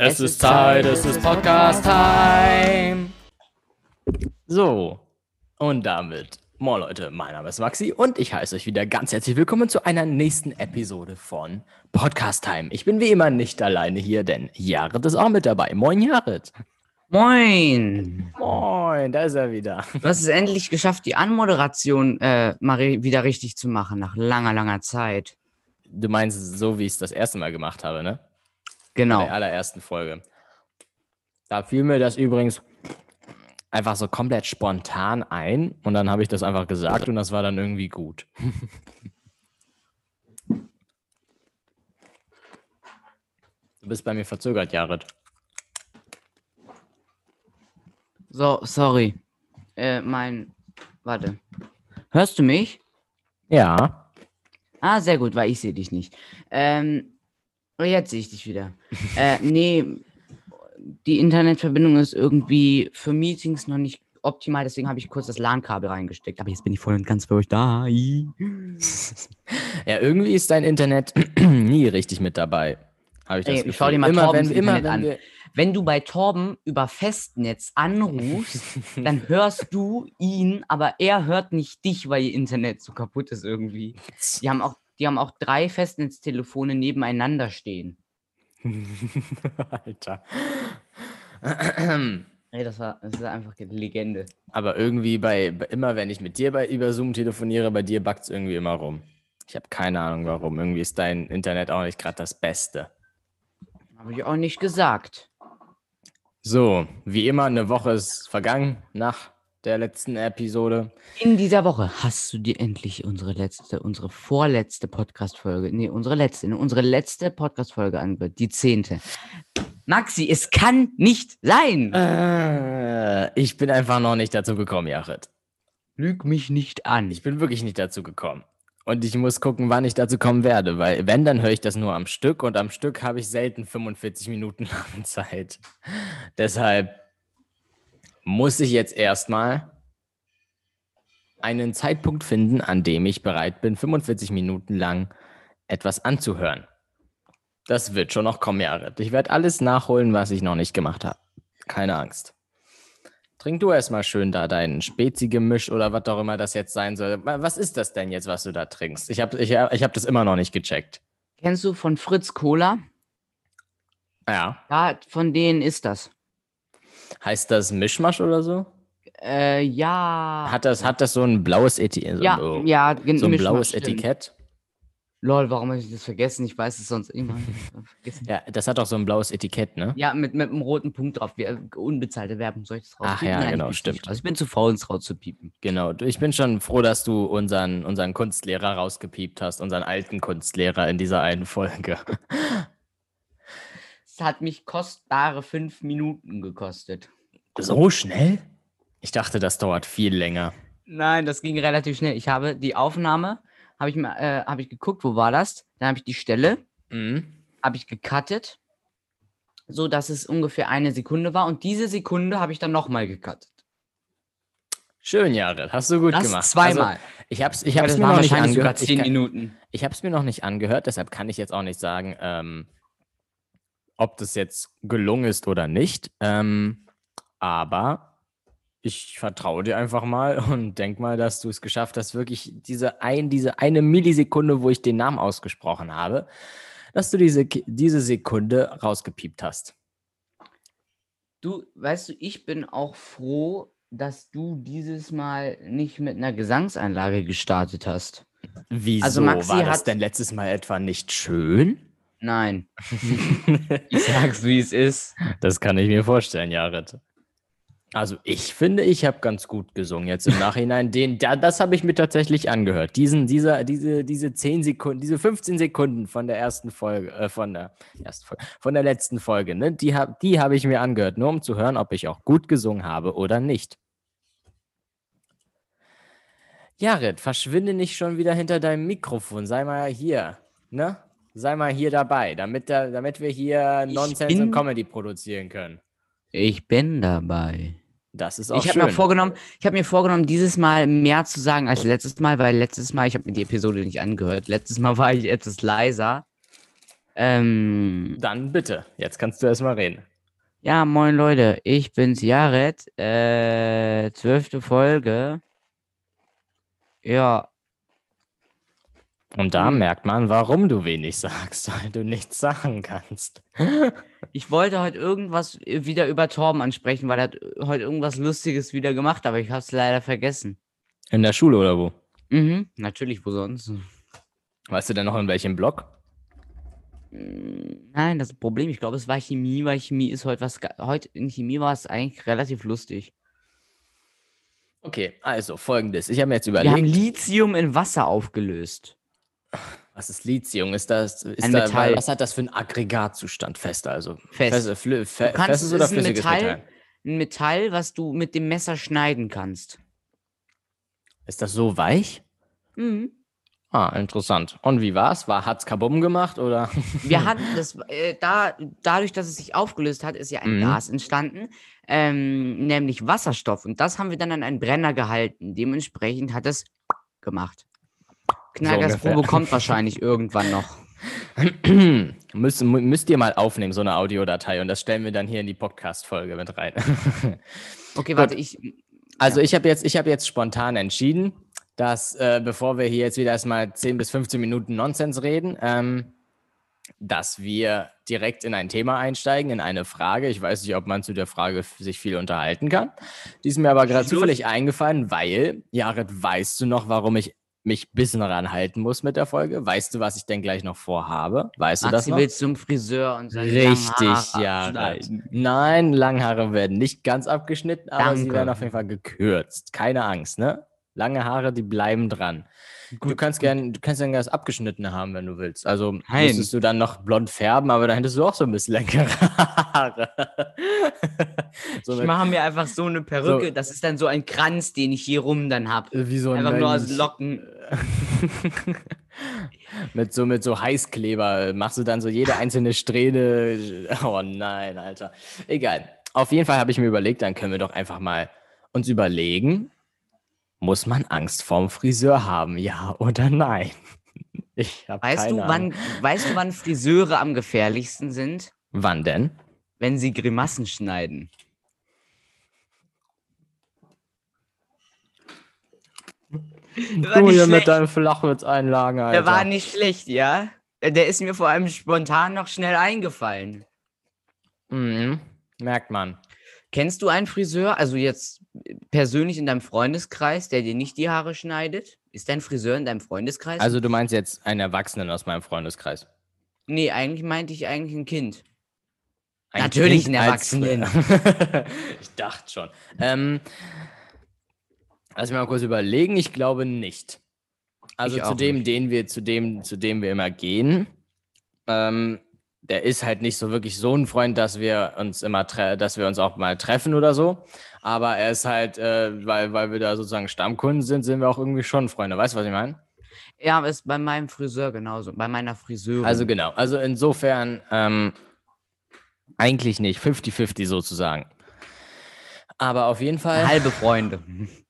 Es ist Zeit, es ist Podcast-Time. So, und damit, moin Leute, mein Name ist Maxi und ich heiße euch wieder ganz herzlich willkommen zu einer nächsten Episode von Podcast-Time. Ich bin wie immer nicht alleine hier, denn Jared ist auch mit dabei. Moin, Jared. Moin! Moin, da ist er wieder. Du hast es endlich geschafft, die Anmoderation äh, mal wieder richtig zu machen, nach langer, langer Zeit. Du meinst so, wie ich es das erste Mal gemacht habe, ne? In Genau. der allerersten Folge. Da fiel mir das übrigens einfach so komplett spontan ein und dann habe ich das einfach gesagt und das war dann irgendwie gut. Du bist bei mir verzögert, Jared. So, sorry. Äh, mein. Warte. Hörst du mich? Ja. Ah, sehr gut, weil ich sehe dich nicht. Ähm, jetzt sehe ich dich wieder. äh, nee, die Internetverbindung ist irgendwie für Meetings noch nicht optimal, deswegen habe ich kurz das LAN-Kabel reingesteckt. Aber jetzt bin ich voll und ganz für euch da. Ja, irgendwie ist dein Internet nie richtig mit dabei. Habe ich das Ey, Gefühl. schau dir mal immer, Torbens wenn, immer Internet wenn an. Wenn du bei Torben über Festnetz anrufst, dann hörst du ihn, aber er hört nicht dich, weil ihr Internet so kaputt ist irgendwie. Die haben auch, die haben auch drei Festnetztelefone nebeneinander stehen. Alter. Ey, das war, das ist einfach eine Legende. Aber irgendwie bei, immer wenn ich mit dir bei über Zoom telefoniere, bei dir backt es irgendwie immer rum. Ich habe keine Ahnung warum. Irgendwie ist dein Internet auch nicht gerade das Beste. Habe ich auch nicht gesagt. So, wie immer, eine Woche ist vergangen nach der letzten Episode. In dieser Woche hast du dir endlich unsere letzte, unsere vorletzte Podcast-Folge, nee, unsere letzte, ne, unsere letzte Podcast-Folge angehört, die zehnte. Maxi, es kann nicht sein! Äh, ich bin einfach noch nicht dazu gekommen, Jared. Lüg mich nicht an. Ich bin wirklich nicht dazu gekommen. Und ich muss gucken, wann ich dazu kommen werde, weil wenn, dann höre ich das nur am Stück und am Stück habe ich selten 45 Minuten Zeit. Deshalb muss ich jetzt erstmal einen Zeitpunkt finden, an dem ich bereit bin, 45 Minuten lang etwas anzuhören. Das wird schon noch kommen, Jared. Ich werde alles nachholen, was ich noch nicht gemacht habe. Keine Angst. Trink du erstmal schön da dein Spezi-Gemisch oder was auch immer das jetzt sein soll. Wa- Was ist das denn jetzt, was du da trinkst? Ich habe ich, ich hab das immer noch nicht gecheckt. Kennst du von Fritz Cola? Ja. Ja, von denen ist das. Heißt das Mischmasch oder so? Äh, ja. Hat das, hat das so ein blaues Etikett? So, ja, oh, ja, gen- so ein blaues stimmt. Etikett? Lol, warum habe ich das vergessen? Ich weiß es sonst immer. Ja, das hat auch so ein blaues Etikett, ne? Ja, mit, mit einem roten Punkt drauf. Wir, unbezahlte Werbung. Soll ich das Ach rauspiepen? ja, Nein, genau, stimmt. raus. Ich bin zu faul, es rauszupiepen. Genau. Ich bin schon froh, dass du unseren, unseren Kunstlehrer rausgepiept hast, unseren alten Kunstlehrer in dieser einen Folge. Hat mich kostbare fünf Minuten gekostet. So schnell? Ich dachte, das dauert viel länger. Nein, das ging relativ schnell. Ich habe die Aufnahme, habe ich, äh, habe ich geguckt, wo war das? Dann habe ich die Stelle, Mhm. habe ich gecuttet, so dass es ungefähr eine Sekunde war. Und diese Sekunde habe ich dann nochmal gecuttet. Schön, Jared. Hast du gut Das gemacht. zweimal. Also, ich habe es ich hab's mir noch nicht sogar angehört. Ich zehn Minuten. Ich habe es mir noch nicht angehört, deshalb kann ich jetzt auch nicht sagen, ähm, ob das jetzt gelungen ist oder nicht. Ähm, aber ich vertraue dir einfach mal und denk mal, dass du es geschafft hast, wirklich diese, ein, diese eine Millisekunde, wo ich den Namen ausgesprochen habe, dass du diese, diese Sekunde rausgepiept hast. Du, weißt du, ich bin auch froh, dass du dieses Mal nicht mit einer Gesangseinlage gestartet hast. Wieso Also Maxi war das hat- denn letztes Mal etwa nicht schön? Nein. Ich sag's, wie es ist. Das kann ich mir vorstellen, Jared. Also ich finde, ich habe ganz gut gesungen jetzt im Nachhinein. Den, da, das habe ich mir tatsächlich angehört. Diesen, dieser, diese, diese 10 Sekunden, diese 15 Sekunden von der ersten Folge, äh, von der ersten Folge, von der letzten Folge, ne? Die habe die hab ich mir angehört, nur um zu hören, ob ich auch gut gesungen habe oder nicht. Jared, verschwinde nicht schon wieder hinter deinem Mikrofon. Sei mal hier, ne? Sei mal hier dabei, damit, da, damit wir hier Nonsense bin- und Comedy produzieren können. Ich bin dabei. Das ist auch Ich schön. mir vorgenommen, ich habe mir vorgenommen, dieses Mal mehr zu sagen als letztes Mal, weil letztes Mal, ich habe mir die Episode nicht angehört. Letztes Mal war ich etwas leiser. Ähm, Dann bitte, jetzt kannst du erst mal reden. ja, moin Leute, ich bin's Jared. Äh, zwölfte Folge. Ja, Und da Mhm. merkt man, warum du wenig sagst, weil du nichts sagen kannst. ich wollte heute irgendwas äh, wieder über Torben ansprechen, weil er hat äh, heute irgendwas Lustiges wieder gemacht, aber ich hab's leider vergessen. In der Schule oder wo? Mhm, natürlich, wo sonst? Weißt du denn noch in welchem Block? Mm, Nein, das Problem, ich glaube, es war Chemie, weil Chemie ist heute was. Heute in Chemie war es eigentlich relativ lustig. Okay, also folgendes. Ich habe mir jetzt Wir haben überlegt, Lithium in Wasser aufgelöst. Was ist Lithium? Ist das, ist Ein da, Metall. was hat das für einen Aggregatzustand? Fest also? Fest. Fest, flü- fe, Du kannst- festes es oder flüssiges Metall. Metall? Ein Metall, was du mit dem Messer schneiden kannst. Ist das so weich? Mhm. Ah, interessant. Und wie war's? War hat's Kabum gemacht oder? Wir hatten das, äh, da, dadurch, dass es sich aufgelöst hat, ist ja ein Mhm. Gas entstanden, ähm, nämlich Wasserstoff. Und das haben wir dann an einen Brenner gehalten. Dementsprechend hat es gemacht. Knallgasprobe ungefähr. kommt wahrscheinlich irgendwann noch. müsst, mü- müsst ihr mal aufnehmen, so eine Audiodatei, und das stellen wir dann hier in die Podcast-Folge mit rein. Okay, warte, ich. Also Ja. ich habe jetzt, ich habe jetzt spontan entschieden, dass äh, bevor wir hier jetzt wieder erstmal 10 bis 15 Minuten Nonsens reden, ähm, dass wir direkt in ein Thema einsteigen, in eine Frage. Ich weiß nicht, ob man zu der Frage sich viel unterhalten kann. Die ist mir aber gerade zufällig eingefallen, weil, Jared, weißt du noch, warum ich mich ein bisschen ranhalten muss mit der Folge? Weißt du, was ich denn gleich noch vorhabe? Weißt du das Maxi noch? will zum Friseur und seine Richtig, ja. abschneiden. Nein, Langhaare werden nicht ganz abgeschnitten, aber sie Danke. werden auf jeden Fall gekürzt. Keine Angst, ne? Lange Haare, die bleiben dran. du kannst gern, du kannst dann das abgeschnittene haben, wenn du willst. Also Nein. müsstest du dann noch blond färben, aber dann hättest du auch so ein bisschen längere Haare. so Ich mache mir einfach so eine Perücke. Das ist dann so ein Kranz, den ich hier rum dann habe. wie so ein Einfach nur aus Mensch. Locken. mit so mit so Heißkleber machst du dann so jede einzelne Strähne. Oh nein, Alter. Egal. Auf jeden Fall habe ich mir überlegt, dann können wir doch einfach mal uns überlegen, muss man Angst vorm Friseur haben, ja oder nein? Ich habe Weißt keine du, Ahnung. wann, weißt du, wann Friseure am gefährlichsten sind? Wann denn? Wenn sie Grimassen schneiden. Hier mit deinen Flachwitz-Einlagen, Alter. Der war nicht schlecht, ja? Der ist mir vor allem spontan noch schnell eingefallen. mhm. Merkt man. Kennst du einen Friseur, also jetzt persönlich in deinem Freundeskreis, der dir nicht die Haare schneidet? Ist dein Friseur in deinem Freundeskreis? Also du meinst jetzt einen Erwachsenen aus meinem Freundeskreis. nee, eigentlich meinte ich eigentlich ein Kind. Ein Natürlich Kind einen Erwachsenen. ich dachte schon. Ähm, lass mich mal kurz überlegen. Ich glaube nicht. Also Ich zu dem, nicht. den wir, zu dem, zu dem wir immer gehen, ähm, der ist halt nicht so wirklich so ein Freund, dass wir uns immer, dass wir uns auch mal treffen oder so. Aber er ist halt, äh, weil, weil wir da sozusagen Stammkunden sind, sind wir auch irgendwie schon Freunde. Weißt du, was ich meine? Ja, ist bei meinem Friseur genauso, bei meiner Friseurin. Also genau. Also insofern ähm, eigentlich nicht. 50-50 sozusagen. Aber auf jeden Fall. halbe Freunde.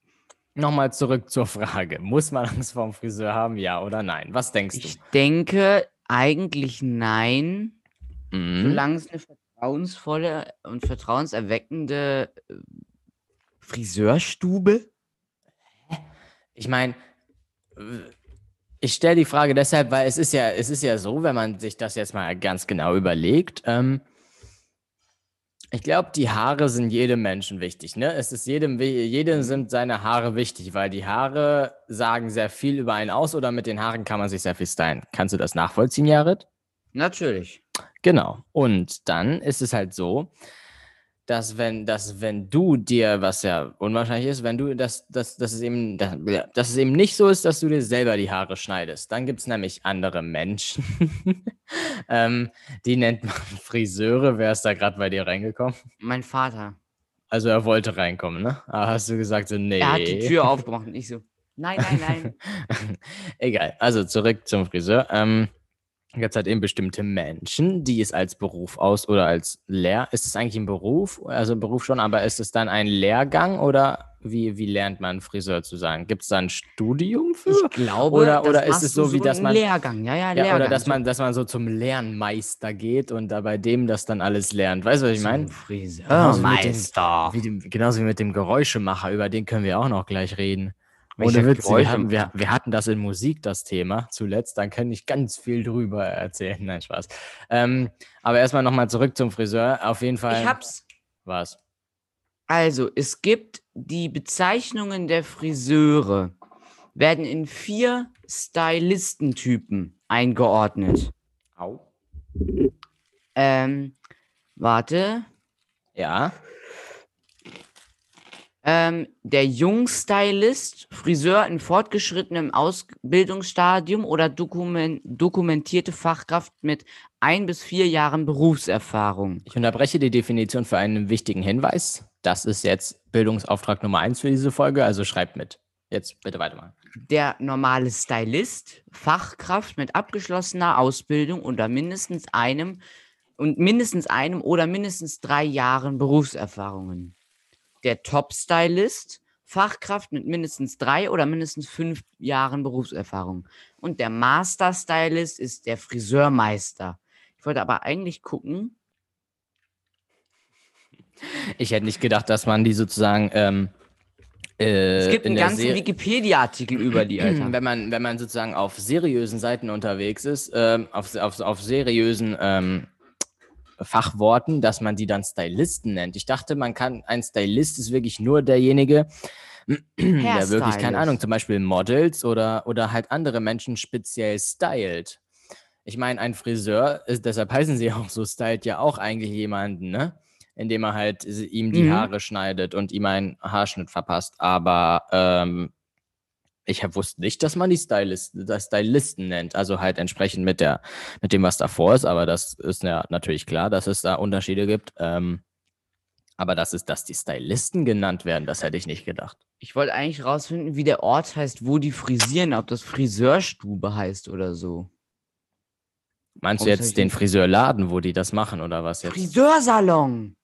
Nochmal zurück zur Frage. Muss man Angst vorm Friseur haben, ja oder nein? Was denkst Ich denke eigentlich nein, du? Mhm. solange es eine vertrauensvolle und vertrauenserweckende äh, Friseurstube. Ich meine, ich stelle die Frage deshalb, weil es ist ja, es ist ja so, wenn man sich das jetzt mal ganz genau überlegt, ähm, ich glaube, die Haare sind jedem Menschen wichtig. Ne? Es ist jedem, jedem sind seine Haare wichtig, weil die Haare sagen sehr viel über einen aus oder mit den Haaren kann man sich sehr viel stylen. Kannst du das nachvollziehen, Jared? Natürlich. Genau. Und dann ist es halt so, dass wenn, dass wenn du dir, was ja unwahrscheinlich ist, wenn du, dass, dass, dass, es eben, dass, dass es eben nicht so ist, dass du dir selber die Haare schneidest. Dann gibt es nämlich andere Menschen. ähm, die nennt man Friseure. Wer ist da gerade bei dir reingekommen? Mein Vater. Also er wollte reinkommen, ne? Aber hast du gesagt, so, nee. Er hat die Tür aufgemacht und ich so, nein, nein, nein. Egal. Also zurück zum Friseur. Ähm, Jetzt halt eben bestimmte Menschen, die es als Beruf aus oder als Lehr. Ist es eigentlich ein Beruf? Also ein Beruf schon, aber ist es dann ein Lehrgang oder wie, wie lernt man Friseur zu sein? Gibt es da ein Studium für? Ich glaube, Oder- das oder ist es so, wie dass man- Lehrgang, ja, ja, Ja, Lehrgang. oder dass man, dass man so zum Lernmeister geht und da bei dem das dann alles lernt. Weißt du, was ich meine? Genauso Friseurmeister. Dem, genauso wie mit dem Geräuschemacher, über den können wir auch noch gleich reden. Ohne Witz, wir hatten, wir, wir hatten das in Musik, das Thema, zuletzt, dann kann ich ganz viel drüber erzählen. Nein, Spaß. Ähm, aber erstmal nochmal zurück zum Friseur. Auf jeden Fall. Ich hab's. Was? Also, es gibt die Bezeichnungen der Friseure, werden in vier Stylistentypen eingeordnet. Au. Ähm, warte. Ja. Ähm, der Jungstylist, Friseur in fortgeschrittenem Ausbildungsstadium oder dokumen dokumentierte Fachkraft mit ein bis vier Jahren Berufserfahrung. Ich unterbreche die Definition für einen wichtigen Hinweis. Das ist jetzt Bildungsauftrag Nummer eins für diese Folge, also schreibt mit. Jetzt bitte weitermachen. Der normale Stylist, Fachkraft mit abgeschlossener Ausbildung unter mindestens einem und mindestens einem oder mindestens drei Jahren Berufserfahrungen. Der Top-Stylist, Fachkraft mit mindestens drei oder mindestens fünf Jahren Berufserfahrung. Und der Master-Stylist ist der Friseurmeister. Ich wollte aber eigentlich gucken. Ich hätte nicht gedacht, dass man die sozusagen. Ähm, äh, Es gibt in einen ganzen Wikipedia-Artikel über die, Alter. wenn man, wenn man sozusagen auf seriösen Seiten unterwegs ist, ähm, auf, auf, auf seriösen ähm, Fachworten, dass man die dann Stylisten nennt. Ich dachte, man kann, ein Stylist ist wirklich nur derjenige, der wirklich, keine. Ahnung, zum Beispiel Models oder, oder halt andere Menschen speziell stylt. Ich meine, ein Friseur, ist, deshalb heißen sie auch so, stylt ja auch eigentlich jemanden, ne? Indem er halt ihm die Mhm. Haare schneidet und ihm einen Haarschnitt verpasst. Aber ähm, ich hab, wusste nicht, dass man die Stylist, das Stylisten nennt. Also halt entsprechend mit, der, mit dem, was davor ist. Aber das ist ja natürlich klar, dass es da Unterschiede gibt. Ähm, aber das ist, dass die Stylisten genannt werden, das hätte ich nicht gedacht. Ich wollte eigentlich rausfinden, wie der Ort heißt, wo die frisieren, ob das Friseurstube heißt oder so. Meinst du Warum ich jetzt den? Friseurladen, wo die das machen oder was jetzt? Friseursalon!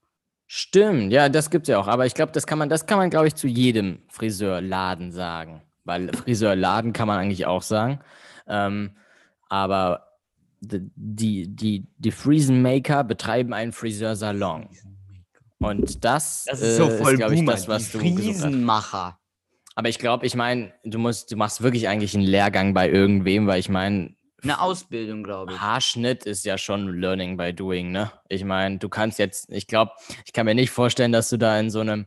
Stimmt, ja, das gibt's ja auch. Aber ich glaube, das kann man, das kann man, glaube ich, zu jedem Friseurladen sagen. Weil Friseurladen kann man eigentlich auch sagen. Ähm, aber die, die, die Friesenmaker betreiben einen Friseursalon. Und das, Das äh, ist so voll glaube ich, das, was die du. Friesenmacher. Aber ich glaube, ich meine, du musst, du machst wirklich eigentlich einen Lehrgang bei irgendwem, weil ich meine, Eine Ausbildung, glaube ich. Haarschnitt ist ja schon Learning by Doing, ne? Ich meine, du kannst jetzt, ich glaube, ich kann mir nicht vorstellen, dass du da in so einem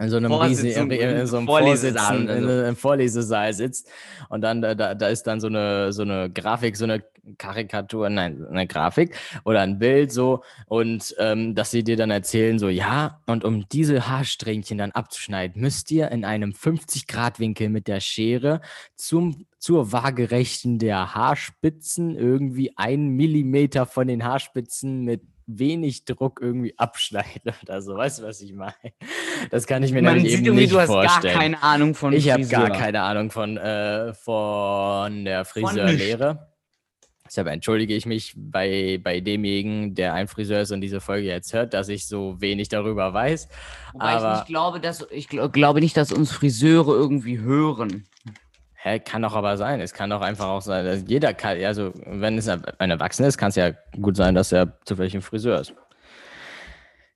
in so einem Vorsitzung- in so einem Vorlesesaal Vorlesesaal sitzt und dann da, da, da ist dann so eine so eine Grafik, so eine Karikatur, nein, eine Grafik oder ein Bild so und ähm, dass sie dir dann erzählen so, ja, und um diese Haarsträhnchen dann abzuschneiden, müsst ihr in einem 50 Grad Winkel mit der Schere zum zur Waagerechten der Haarspitzen irgendwie einen Millimeter von den Haarspitzen mit wenig Druck irgendwie abschneiden oder so. Weißt du, was ich meine? Das kann ich mir Man nämlich sieht eben nicht du hast vorstellen. gar keine Ahnung von ich habe gar keine Ahnung von, äh, von der Friseurlehre. Deshalb entschuldige ich mich bei, bei demjenigen, der ein Friseur ist und diese Folge jetzt hört, dass ich so wenig darüber weiß. Wobei ich aber- nicht glaube, dass ich gl glaube nicht, dass uns Friseure irgendwie hören. Hä, kann doch aber sein. Es kann doch einfach auch sein, dass jeder kann, also wenn es ein Erwachsener ist, kann es ja gut sein, dass er zufällig ein Friseur ist.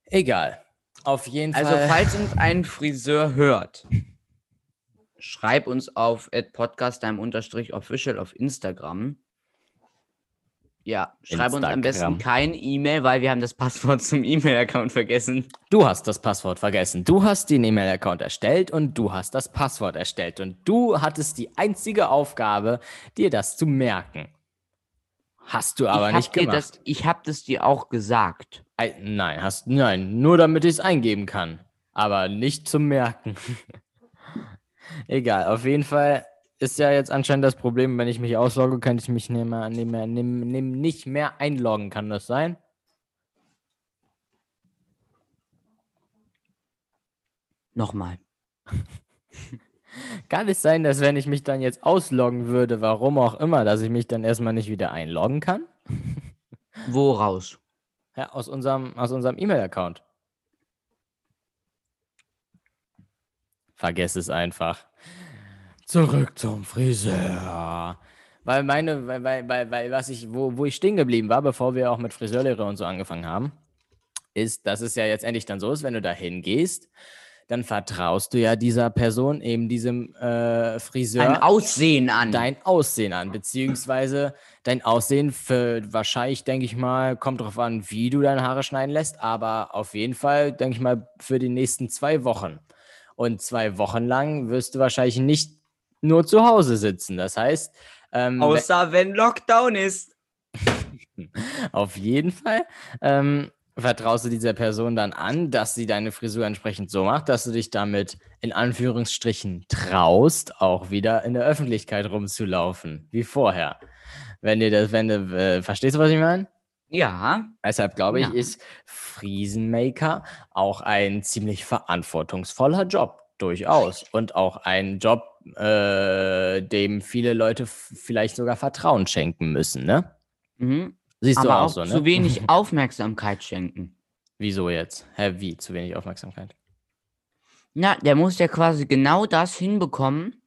Egal. Auf jeden Also, Fall. falls uns ein Friseur hört, schreib uns auf podcasttime-official auf Instagram. Ja, schreib uns am besten Instagram. kein E-Mail, weil wir haben das Passwort zum E-Mail-Account vergessen. Du hast das Passwort vergessen. Du hast den E-Mail-Account erstellt und du hast das Passwort erstellt. Und du hattest die einzige Aufgabe, dir das zu merken. Hast du aber ich nicht gemacht. das, ich habe das dir auch gesagt. Ei, nein, hast nein, nur damit ich es eingeben kann, aber nicht zum Merken. Egal, auf jeden Fall ist ja jetzt anscheinend das Problem, wenn ich mich auslogge, kann ich mich nicht mehr, nicht mehr, nicht mehr, einloggen, kann das sein? Kann es sein, dass wenn ich mich dann jetzt ausloggen würde, warum auch immer, dass ich mich dann erstmal nicht wieder einloggen kann? Woraus? Ja, aus unserem, aus unserem E-Mail-Account. Vergess es einfach. Zurück zum Friseur. Weil meine, weil, weil, weil, weil was ich, wo, wo ich stehen geblieben war, bevor wir auch mit Friseurlehre und so angefangen haben, ist, dass es ja jetzt endlich dann so ist, wenn du da hingehst, dann vertraust du ja dieser Person, eben diesem äh, Friseur. Ein Aussehen an. Dein Aussehen an, beziehungsweise dein Aussehen für wahrscheinlich, denke ich mal, kommt darauf an, wie du deine Haare schneiden lässt, aber auf jeden Fall, denke ich mal, für die nächsten zwei Wochen. Und zwei Wochen lang wirst du wahrscheinlich nicht nur zu Hause sitzen. Das heißt, ähm, Außer wenn Lockdown ist. auf jeden Fall ähm, vertraust du dieser Person dann an, dass sie deine Frisur entsprechend so macht, dass du dich damit in Anführungsstrichen traust, auch wieder in der Öffentlichkeit rumzulaufen, wie vorher. Wenn dir das, wenn du, äh, verstehst du, was ich meine? Ja. Deshalb glaube ich, Ja. ist Friesenmaker auch ein ziemlich verantwortungsvoller Job, durchaus. Und auch ein Job, äh, dem viele Leute vielleicht sogar Vertrauen schenken müssen, ne? Mhm. Siehst du Aber auch auch so, ne? zu wenig Aufmerksamkeit schenken. Wieso jetzt? Hä, wie? Zu wenig Aufmerksamkeit? Na, der muss ja quasi genau das hinbekommen,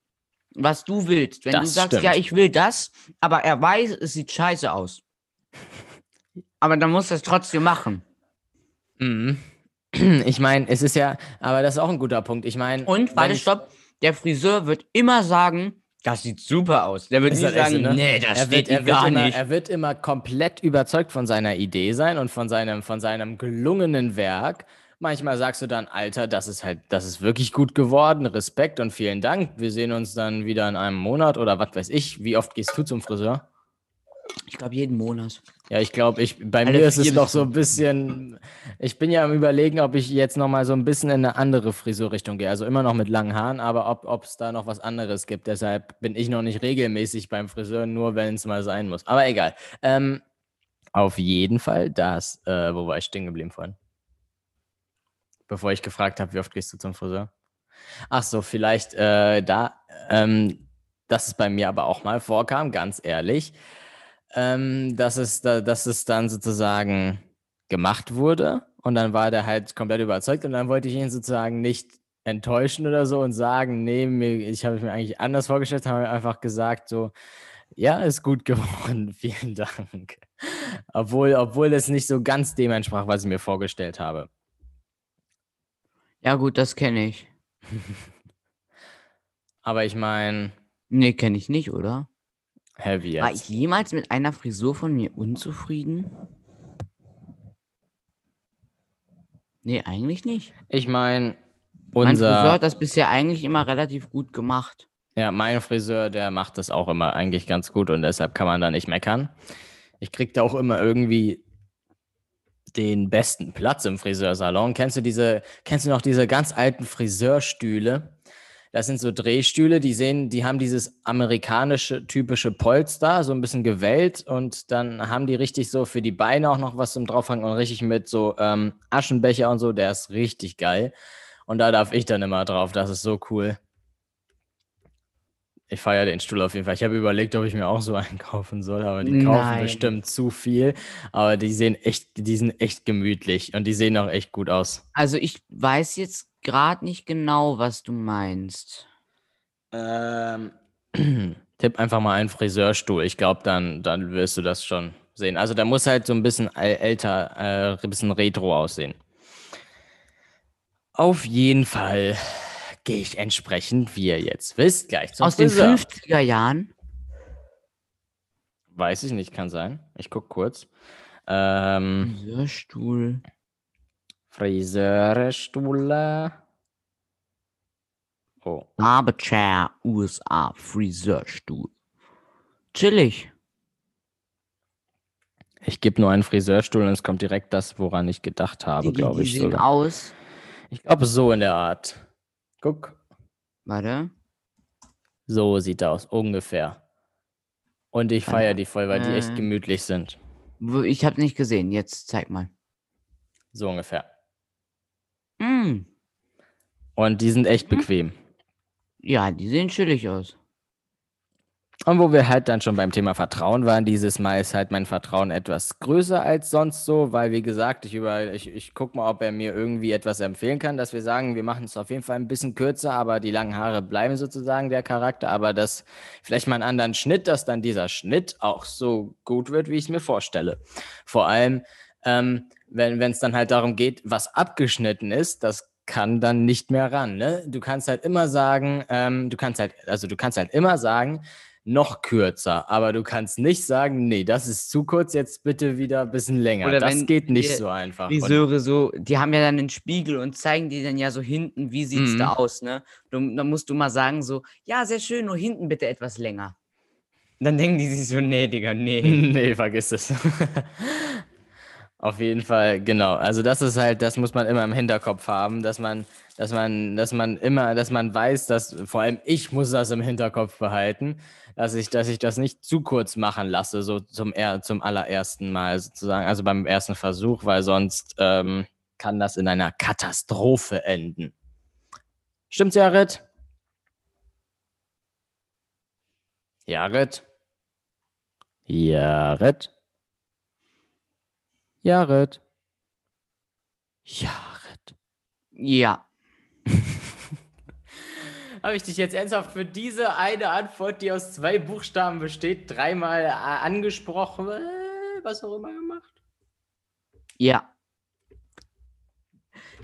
was du willst. Wenn du Das sagst, stimmt. ja, ich will das, aber er weiß, es sieht scheiße aus. Aber dann muss er es trotzdem machen. Mhm. Ich meine, es ist ja, aber das ist auch ein guter Punkt. Ich meine, Und, warte, stopp, der Friseur wird immer sagen, das sieht super aus. Der wird nie sagen, ne? nee, das er steht wird, er, gar immer, nicht. er wird immer komplett überzeugt von seiner Idee sein und von seinem, von seinem gelungenen Werk. Manchmal sagst du dann, Alter, das ist halt, das ist wirklich gut geworden. Respekt und vielen Dank. Wir sehen uns dann wieder in einem Monat oder was weiß ich. Wie oft gehst du zum Friseur? Ich glaube, jeden Monat. Ja, ich glaube, ich, bei Alle mir ist es noch bis so ein bisschen. Ich bin ja am Überlegen, ob ich jetzt noch mal so ein bisschen in eine andere Frisurrichtung gehe. Also immer noch mit langen Haaren, aber ob ob es da noch was anderes gibt. Deshalb bin ich noch nicht regelmäßig beim Friseur, nur wenn es mal sein muss. Aber egal. Ähm, auf jeden Fall das. Äh, wo war ich stehen geblieben vorhin? Bevor ich gefragt habe, wie oft gehst du zum Friseur? Ach so, vielleicht äh, da, ähm, dass es bei mir aber auch mal vorkam, ganz ehrlich, ähm, dass, es da, dass es dann sozusagen gemacht wurde und dann war der halt komplett überzeugt und dann wollte ich ihn sozusagen nicht enttäuschen oder so und sagen, nee, mir, ich habe es mir eigentlich anders vorgestellt, habe einfach gesagt so, ja, ist gut geworden, vielen Dank. Obwohl, obwohl es nicht so ganz dem entsprach, was ich mir vorgestellt habe. Ja, gut, das kenne ich. Aber ich meine, Nee, kenne ich nicht, oder? War jetzt. ich jemals mit einer Frisur von mir unzufrieden? Nee, eigentlich nicht. Ich meine, Mein Friseur unser, hat das bisher eigentlich immer relativ gut gemacht. ja, mein Friseur, der macht das auch immer eigentlich ganz gut und deshalb kann man da nicht meckern. Ich krieg da auch immer irgendwie den besten Platz im Friseursalon. Kennst du diese, kennst du noch diese ganz alten Friseurstühle? Das sind so Drehstühle, die sehen, die haben dieses amerikanische typische Polster, so ein bisschen gewellt und dann haben die richtig so für die Beine auch noch was zum draufhängen und richtig mit so ähm, Aschenbecher und so, der ist richtig geil. Und da darf ich dann immer drauf, das ist so cool. Ich feiere den Stuhl auf jeden Fall. Ich habe überlegt, ob ich mir auch so einen kaufen soll, aber die kaufen Nein. bestimmt zu viel. Aber die sehen echt, die sind echt gemütlich und die sehen auch echt gut aus. Also ich weiß jetzt gerade nicht genau, was du meinst. Ähm, tipp einfach mal einen Friseurstuhl. Ich glaube, dann, dann wirst du das schon sehen. Also der muss halt so ein bisschen äl- älter, äh, ein bisschen retro aussehen. Auf jeden Fall gehe ich entsprechend, wie ihr jetzt wisst, gleich zum Aus den Friseur. 50er Jahren? Weiß ich nicht, kann sein. Ich guck kurz. Ähm, Friseurstuhl. Friseurstuhl. Oh, Barberchair, USA, Friseurstuhl. Chillig. ich gebe nur einen Friseurstuhl und es kommt direkt das, woran ich gedacht habe, glaube ich. sehen sogar. aus. Ich glaube, so in der Art. Guck, Warte. so sieht er aus, ungefähr. Und ich feiere die voll, weil die echt Äh. gemütlich sind. Ich habe nicht gesehen. Jetzt zeig mal. So ungefähr. Mm. Und die sind echt Mhm. bequem. Ja, die sehen chillig aus. Und wo wir halt dann schon beim Thema Vertrauen waren, dieses Mal ist halt mein Vertrauen etwas größer als sonst so, weil wie gesagt, ich über, ich, ich guck mal, ob er mir irgendwie etwas empfehlen kann, dass wir sagen, wir machen es auf jeden Fall ein bisschen kürzer, aber die langen Haare bleiben sozusagen der Charakter, aber dass vielleicht mal einen anderen Schnitt, dass dann dieser Schnitt auch so gut wird, wie ich es mir vorstelle. Vor allem, ähm, wenn es dann halt darum geht, was abgeschnitten ist, das kann dann nicht mehr ran. Ne? Du kannst halt immer sagen, ähm, du kannst halt, also du kannst halt immer sagen, noch kürzer, aber du kannst nicht sagen, nee, das ist zu kurz, jetzt bitte wieder ein bisschen länger. Oder das geht nicht so einfach. Friseure so, die haben ja dann einen Spiegel und zeigen dir dann ja so hinten, wie sieht's Mhm. da aus, ne? Du, dann musst du mal sagen so, ja, sehr schön, nur hinten bitte etwas länger. Und dann denken die sich so, nee, Digga, nee. nee, vergiss es. Auf jeden Fall, genau. Also das ist halt, das muss man immer im Hinterkopf haben, dass man, dass man, dass man immer, dass man weiß, dass vor allem ich muss das im Hinterkopf behalten, dass ich, dass ich das nicht zu kurz machen lasse, so zum zum allerersten Mal sozusagen, also beim ersten Versuch, weil sonst ähm, kann das in einer Katastrophe enden. Stimmt's, Jared? Jared? Jared? Jared? Jared. Ja. Habe ich dich jetzt ernsthaft für diese eine Antwort, die aus zwei Buchstaben besteht, dreimal äh, angesprochen? Äh, was auch immer gemacht? Ja.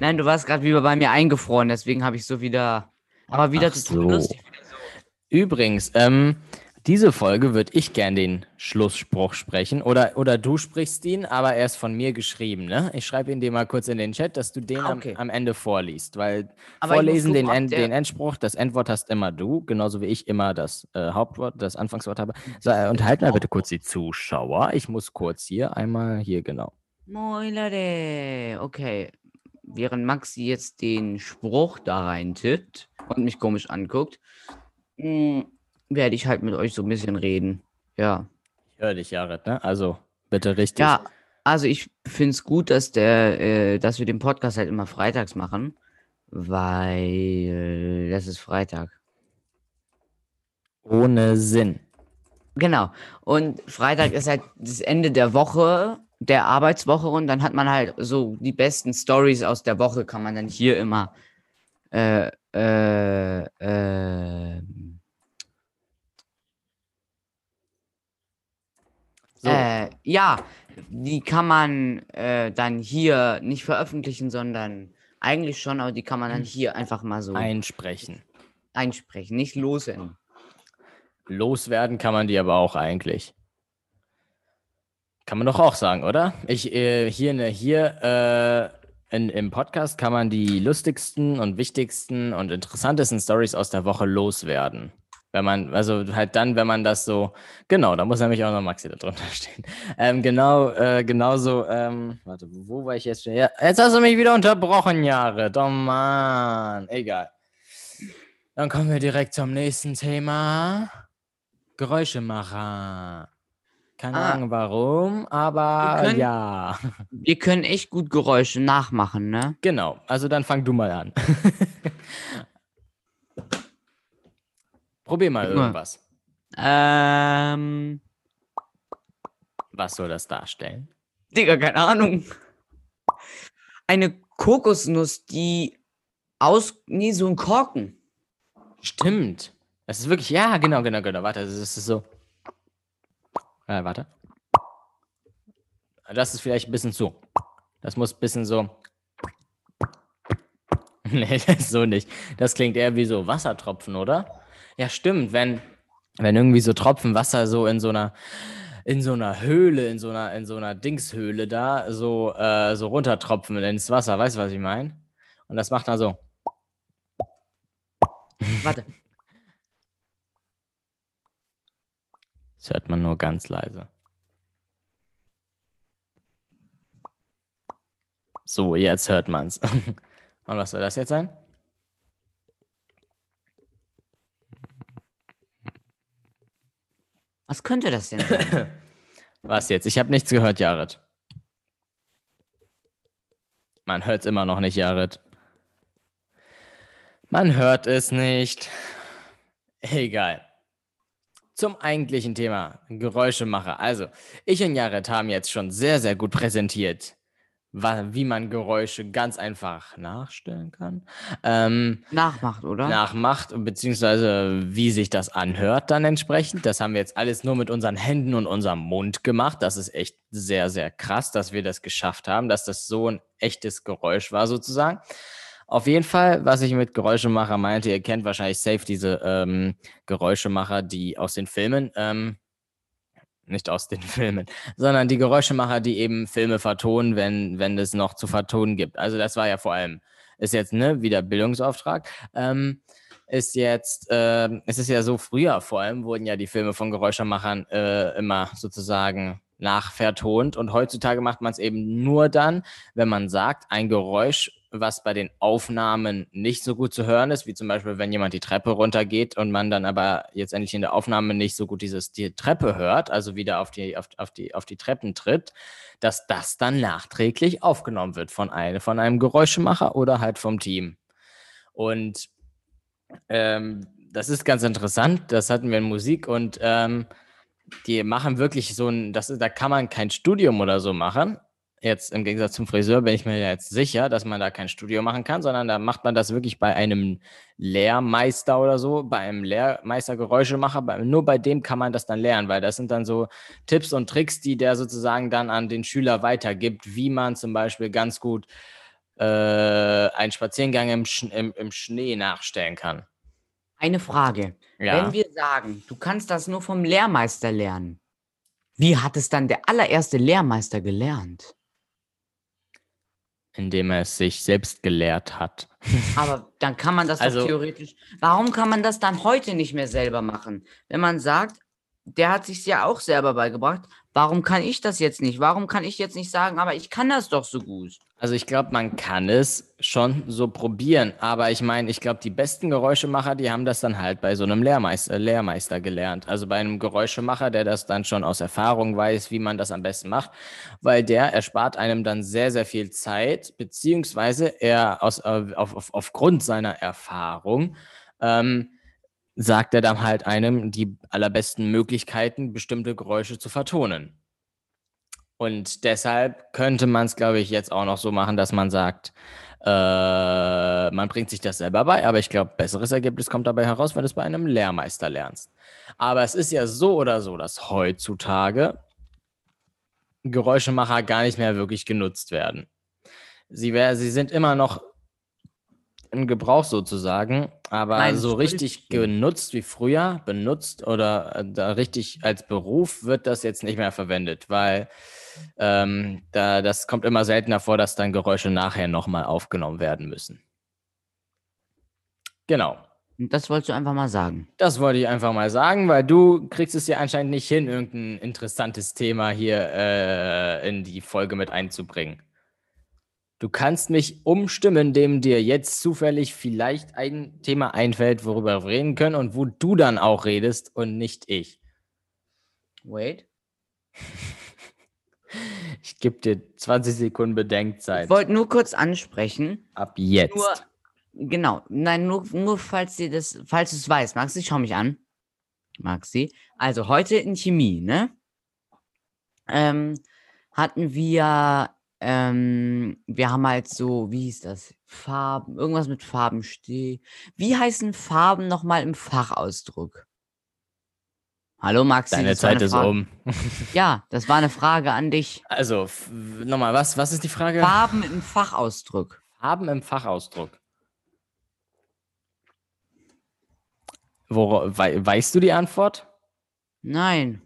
Nein, du warst gerade wieder bei mir eingefroren, deswegen habe ich so wieder. Aber wieder Ach total so. lustig. Übrigens, ähm, diese Folge würde ich gern den Schlussspruch sprechen. Oder, oder du sprichst ihn, aber er ist von mir geschrieben, ne? Ich schreibe ihn dir mal kurz in den Chat, dass du den Ah, am, okay. am Ende vorliest. Weil Aber vorlesen, den, End, den Endspruch, das Endwort hast immer du, genauso wie ich immer das äh, Hauptwort, das Anfangswort habe. So, äh, unterhalten mal bitte kurz die Zuschauer. Ich muss kurz hier einmal, hier genau. Moin Leute. Okay. Während Maxi jetzt den Spruch da rein tippt und mich komisch anguckt, mh, werde ich halt mit euch so ein bisschen reden. Ja. Ich höre dich, Jared, ne? Also bitte richtig. Ja, also ich finde es gut, dass der, äh, dass wir den Podcast halt immer freitags machen, weil das ist Freitag. Ohne Sinn. Genau. Und Freitag ist halt das Ende der Woche, der Arbeitswoche und dann hat man halt so die besten Stories aus der Woche, kann man dann hier immer äh, äh, äh, So. äh, ja, die kann man äh, dann hier nicht veröffentlichen, sondern eigentlich schon, aber die kann man dann hier einfach mal so Einsprechen. einsprechen, nicht losenden. Loswerden kann man die aber auch eigentlich. Kann man doch auch sagen, oder? Ich äh, hier ne, hier äh, in, im Podcast kann man die lustigsten und wichtigsten und interessantesten Stories aus der Woche loswerden. Wenn man, also halt dann, wenn man das so, genau, da muss nämlich auch noch Maxi da drunter stehen. Ähm, genau, äh, genauso, ähm, warte, wo war ich jetzt schon? Ja, jetzt hast du mich wieder unterbrochen, Jared. Oh Mann, egal. Dann kommen wir direkt zum nächsten Thema. Geräuschemacher. Keine Ah. Ahnung warum, aber Wir können- ja. Wir können echt gut Geräusche nachmachen, ne? Genau, also dann fang du mal an. Probier mal irgendwas. Ähm, Was soll das darstellen? Digga, keine Ahnung. Eine Kokosnuss, die aus, nee, so ein Korken. Stimmt. Das ist wirklich, ja, genau, genau, genau. Warte, das ist so. Äh, warte. Das ist vielleicht ein bisschen zu. Das muss ein bisschen so. nee, das ist so nicht. Das klingt eher wie so Wassertropfen, oder? Ja, stimmt. Wenn, wenn irgendwie so Tropfen Wasser so in so einer in so einer Höhle, in so einer, in so einer Dingshöhle da, so, äh, so runtertropfen ins Wasser, weißt du, was ich meine? Und das macht dann so. Warte. Das hört man nur ganz leise. So, jetzt hört man's. Und was soll das jetzt sein? Was könnte das denn sein? Was jetzt? Ich habe nichts gehört, Jared. Man hört's immer noch nicht, Jared. Man hört es nicht. Egal. Zum eigentlichen Thema, Geräuschemacher. Also, ich und Jared haben jetzt schon sehr, sehr gut präsentiert, wie man Geräusche ganz einfach nachstellen kann. Ähm, Nachmacht, oder? Nachmacht, beziehungsweise wie sich das anhört dann entsprechend. Das haben wir jetzt alles nur mit unseren Händen und unserem Mund gemacht. Das ist echt sehr, sehr krass, dass wir das geschafft haben, dass das so ein echtes Geräusch war sozusagen. Auf jeden Fall, was ich mit Geräuschemacher meinte, ihr kennt wahrscheinlich safe diese ähm, Geräuschemacher, die aus den Filmen, ähm, nicht aus den Filmen, sondern die Geräuschemacher, die eben Filme vertonen, wenn, wenn es noch zu vertonen gibt. Also das war ja vor allem, ist jetzt ne, wieder Bildungsauftrag. Ähm, ist jetzt, äh, es ist ja so, früher vor allem wurden ja die Filme von Geräuschemachern äh, immer sozusagen nachvertont und heutzutage macht man es eben nur dann, wenn man sagt, ein Geräusch was bei den Aufnahmen nicht so gut zu hören ist, wie zum Beispiel, wenn jemand die Treppe runtergeht und man dann aber jetzt endlich in der Aufnahme nicht so gut dieses, die Treppe hört, also wieder auf die, auf, auf die, auf die Treppen tritt, dass das dann nachträglich aufgenommen wird von, eine, von einem Geräuschemacher oder halt vom Team. Und ähm, das ist ganz interessant, das hatten wir in Musik und ähm, die machen wirklich so ein, das, da kann man kein Studium oder so machen, jetzt im Gegensatz zum Friseur bin ich mir jetzt sicher, dass man da kein Studio machen kann, sondern da macht man das wirklich bei einem Lehrmeister oder so, bei einem Lehrmeister Geräuschemacher, bei, nur bei dem kann man das dann lernen, weil das sind dann so Tipps und Tricks, die der sozusagen dann an den Schüler weitergibt, wie man zum Beispiel ganz gut äh, einen Spaziergang im, Sch im, im Schnee nachstellen kann. Eine Frage. Ja. Wenn wir sagen, du kannst das nur vom Lehrmeister lernen, wie hat es dann der allererste Lehrmeister gelernt? Indem er es sich selbst gelehrt hat. Aber dann kann man das also, theoretisch. Warum kann man das dann heute nicht mehr selber machen? Wenn man sagt, der hat sich ja auch selber beigebracht. Warum kann ich das jetzt nicht? Warum kann ich jetzt nicht sagen, aber ich kann das doch so gut? Also ich glaube, man kann es schon so probieren, aber ich meine, ich glaube, die besten Geräuschemacher, die haben das dann halt bei so einem Lehrmeister, Lehrmeister gelernt. Also bei einem Geräuschemacher, der das dann schon aus Erfahrung weiß, wie man das am besten macht, weil der erspart einem dann sehr, sehr viel Zeit, beziehungsweise er aus, äh, auf, auf, aufgrund seiner Erfahrung ähm, sagt er dann halt einem die allerbesten Möglichkeiten, bestimmte Geräusche zu vertonen. Und deshalb könnte man es, glaube ich, jetzt auch noch so machen, dass man sagt, äh, man bringt sich das selber bei, aber ich glaube, besseres Ergebnis kommt dabei heraus, wenn du es bei einem Lehrmeister lernst. Aber es ist ja so oder so, dass heutzutage Geräuschemacher gar nicht mehr wirklich genutzt werden. Sie, sie sind immer noch im Gebrauch sozusagen, aber Nein, so richtig genutzt wie früher, benutzt oder äh, da richtig als Beruf wird das jetzt nicht mehr verwendet, weil ähm, da, das kommt immer seltener vor, dass dann Geräusche nachher nochmal aufgenommen werden müssen. Genau. Das wolltest du einfach mal sagen. Das wollte ich einfach mal sagen, weil du kriegst es ja anscheinend nicht hin, irgendein interessantes Thema hier äh, in die Folge mit einzubringen. Du kannst mich umstimmen, indem dir jetzt zufällig vielleicht ein Thema einfällt, worüber wir reden können und wo du dann auch redest und nicht ich. Wait. Ich gebe dir 20 Sekunden Bedenkzeit. Ich wollte nur kurz ansprechen. Ab jetzt. Nur, genau. Nein, nur, nur falls dir das, falls du es weißt. Maxi, schau mich an. Maxi. Also heute in Chemie, ne? Ähm, hatten wir ähm, wir haben halt so, wie hieß das? Farben, irgendwas mit Farben steht. Wie heißen Farben nochmal im Fachausdruck? Hallo Maxi. Deine Zeit ist um. ja, das war eine Frage an dich. Also, nochmal, was, was ist die Frage? Farben im Fachausdruck. Farben im Fachausdruck. Wo, we, weißt du die Antwort? Nein.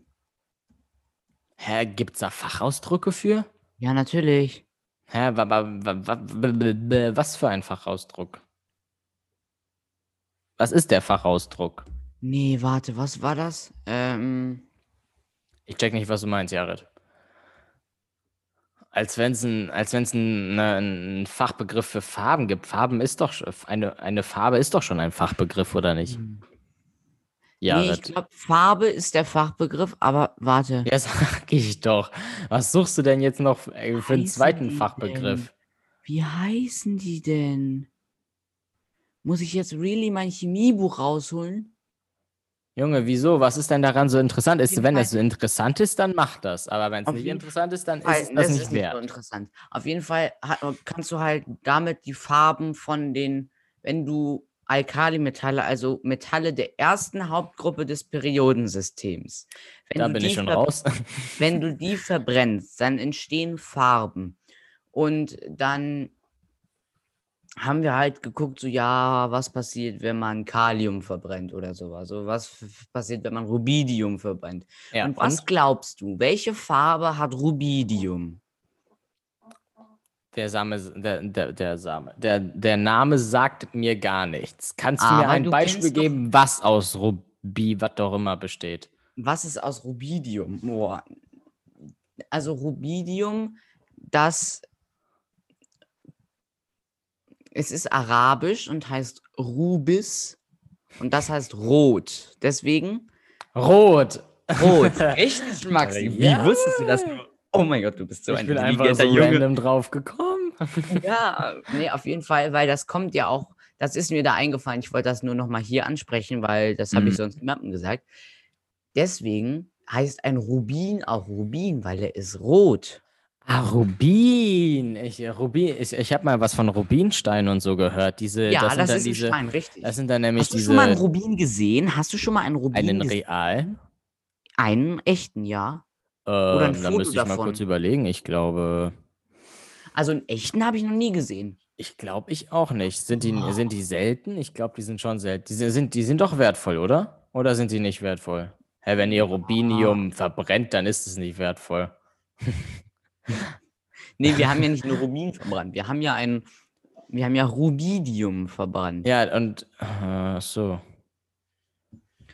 Hä, gibt's da Fachausdrücke für? Ja, natürlich. Hä, wa wa wa wa was für ein Fachausdruck? Was ist der Fachausdruck? Nee, warte, was war das? Ähm. Ich check nicht, was du meinst, Jared. Als wenn es ein, als wenn's ein, ne, ein Fachbegriff für Farben gibt. Farben ist doch eine, eine Farbe ist doch schon ein Fachbegriff, oder nicht? Hm. Ja, nee, ich glaube, Farbe ist der Fachbegriff, aber warte. Ja, sag ich doch. Was suchst du denn jetzt noch für einen zweiten Fachbegriff? Denn? Wie heißen die denn? Muss ich jetzt really mein Chemiebuch rausholen? Junge, wieso? Was ist denn daran so interessant? Ist, wenn das so interessant ist, dann mach das. Aber wenn es nicht interessant ist, dann Fall, ist es das nicht so wert. interessant. Auf jeden Fall hat, kannst du halt damit die Farben von den, wenn du Alkalimetalle, also Metalle der ersten Hauptgruppe des Periodensystems, wenn, Da du bin die ich schon raus. wenn du die verbrennst, dann entstehen Farben. Und dann haben wir halt geguckt, so ja, was passiert, wenn man Kalium verbrennt oder sowas. So was passiert, wenn man Rubidium verbrennt. Ja, und was glaubst du, welche Farbe hat Rubidium? Der Same, der, der, der Same, der, der Name sagt mir gar nichts. Kannst du mir Aber ein du Beispiel doch- geben, was aus Ruby, was auch immer besteht? Was ist aus Rubidium? Boah. Also Rubidium, das es ist arabisch und heißt Rubis und das heißt rot. Deswegen Rot. rot. Richtig, Maxi. Wie Ja. wusstest du das? Oh mein Gott, du bist so ich ein bin einfach so Junge. random drauf gekommen. Ja, nee, auf jeden Fall, weil das kommt ja auch, das ist mir da eingefallen. Ich wollte das nur noch mal hier ansprechen, weil das habe ich Mhm. sonst niemandem gesagt. Deswegen heißt ein Rubin auch Rubin, weil er ist rot. Ah, Rubin. Ich, Rubin, ich, ich habe mal was von Rubinstein und so gehört. Diese, ja, das, das, sind dann ist ein diese, Stein, richtig. das sind dann nämlich Hast du diese schon mal einen Rubin gesehen? Hast du schon mal einen Rubin einen gesehen? realen. Einen echten, ja. Ähm, ein da Foto müsste ich mal davon. kurz überlegen. Ich glaube, Also einen echten habe ich noch nie gesehen. ich glaube ich auch nicht. Sind die, Oh. sind die selten? Ich glaube, die sind schon selten. Die sind, die sind doch wertvoll, oder? Oder sind sie nicht wertvoll? Hä, wenn ihr Rubinium verbrennt, dann ist es nicht wertvoll. Nee, wir haben ja nicht nur Rubin verbrannt. Wir haben ja ein, wir haben ja Rubidium verbrannt. Ja, und äh, so.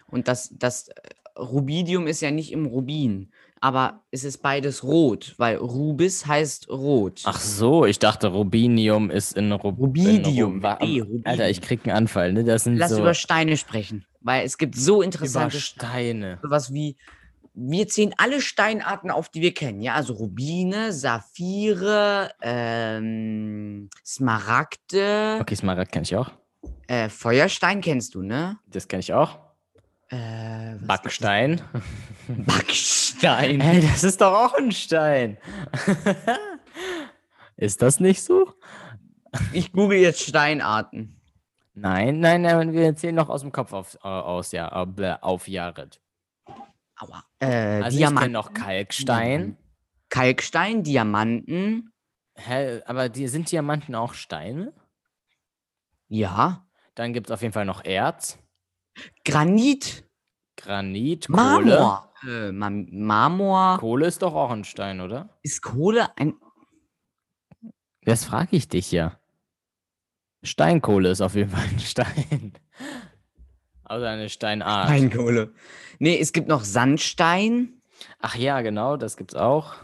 Und das, das äh, Rubidium ist ja nicht im Rubin, aber es ist beides rot, weil Rubis heißt rot. Ach so, ich dachte, Rubinium ist in Rub Rubidium, In Ru- nee, Alter, Rubidium. ich krieg einen Anfall, ne? Das sind Lass so über Steine sprechen, weil es gibt so über interessante Steine. sowas wie wir zählen alle Steinarten auf, die wir kennen. Ja, also Rubine, Saphire, ähm, Smaragde, Okay, Smaragd kenne ich auch. äh, Feuerstein kennst du, ne? Das kenne ich auch. Äh? Backstein. Backstein. Ey, das ist doch auch ein Stein. ist das nicht so? Ich google jetzt Steinarten. Nein, nein, nein, wir zählen noch aus dem Kopf auf, äh, aus, ja, äh, auf Jared. Aua. Äh, Also Diamanten, noch Kalkstein. Kalkstein, Diamanten. Hä, aber die, sind Diamanten auch Steine? Ja. Dann gibt es auf jeden Fall noch Erz, Granit. Granit, Kohle. Marmor. Äh, Ma Marmor. Kohle ist doch auch ein Stein, oder? Ist Kohle ein. Das frage ich dich ja. Steinkohle ist auf jeden Fall ein Stein. Also eine Steinart. Steinkohle. Nee, es gibt noch Sandstein. Ach ja, genau, das gibt's auch.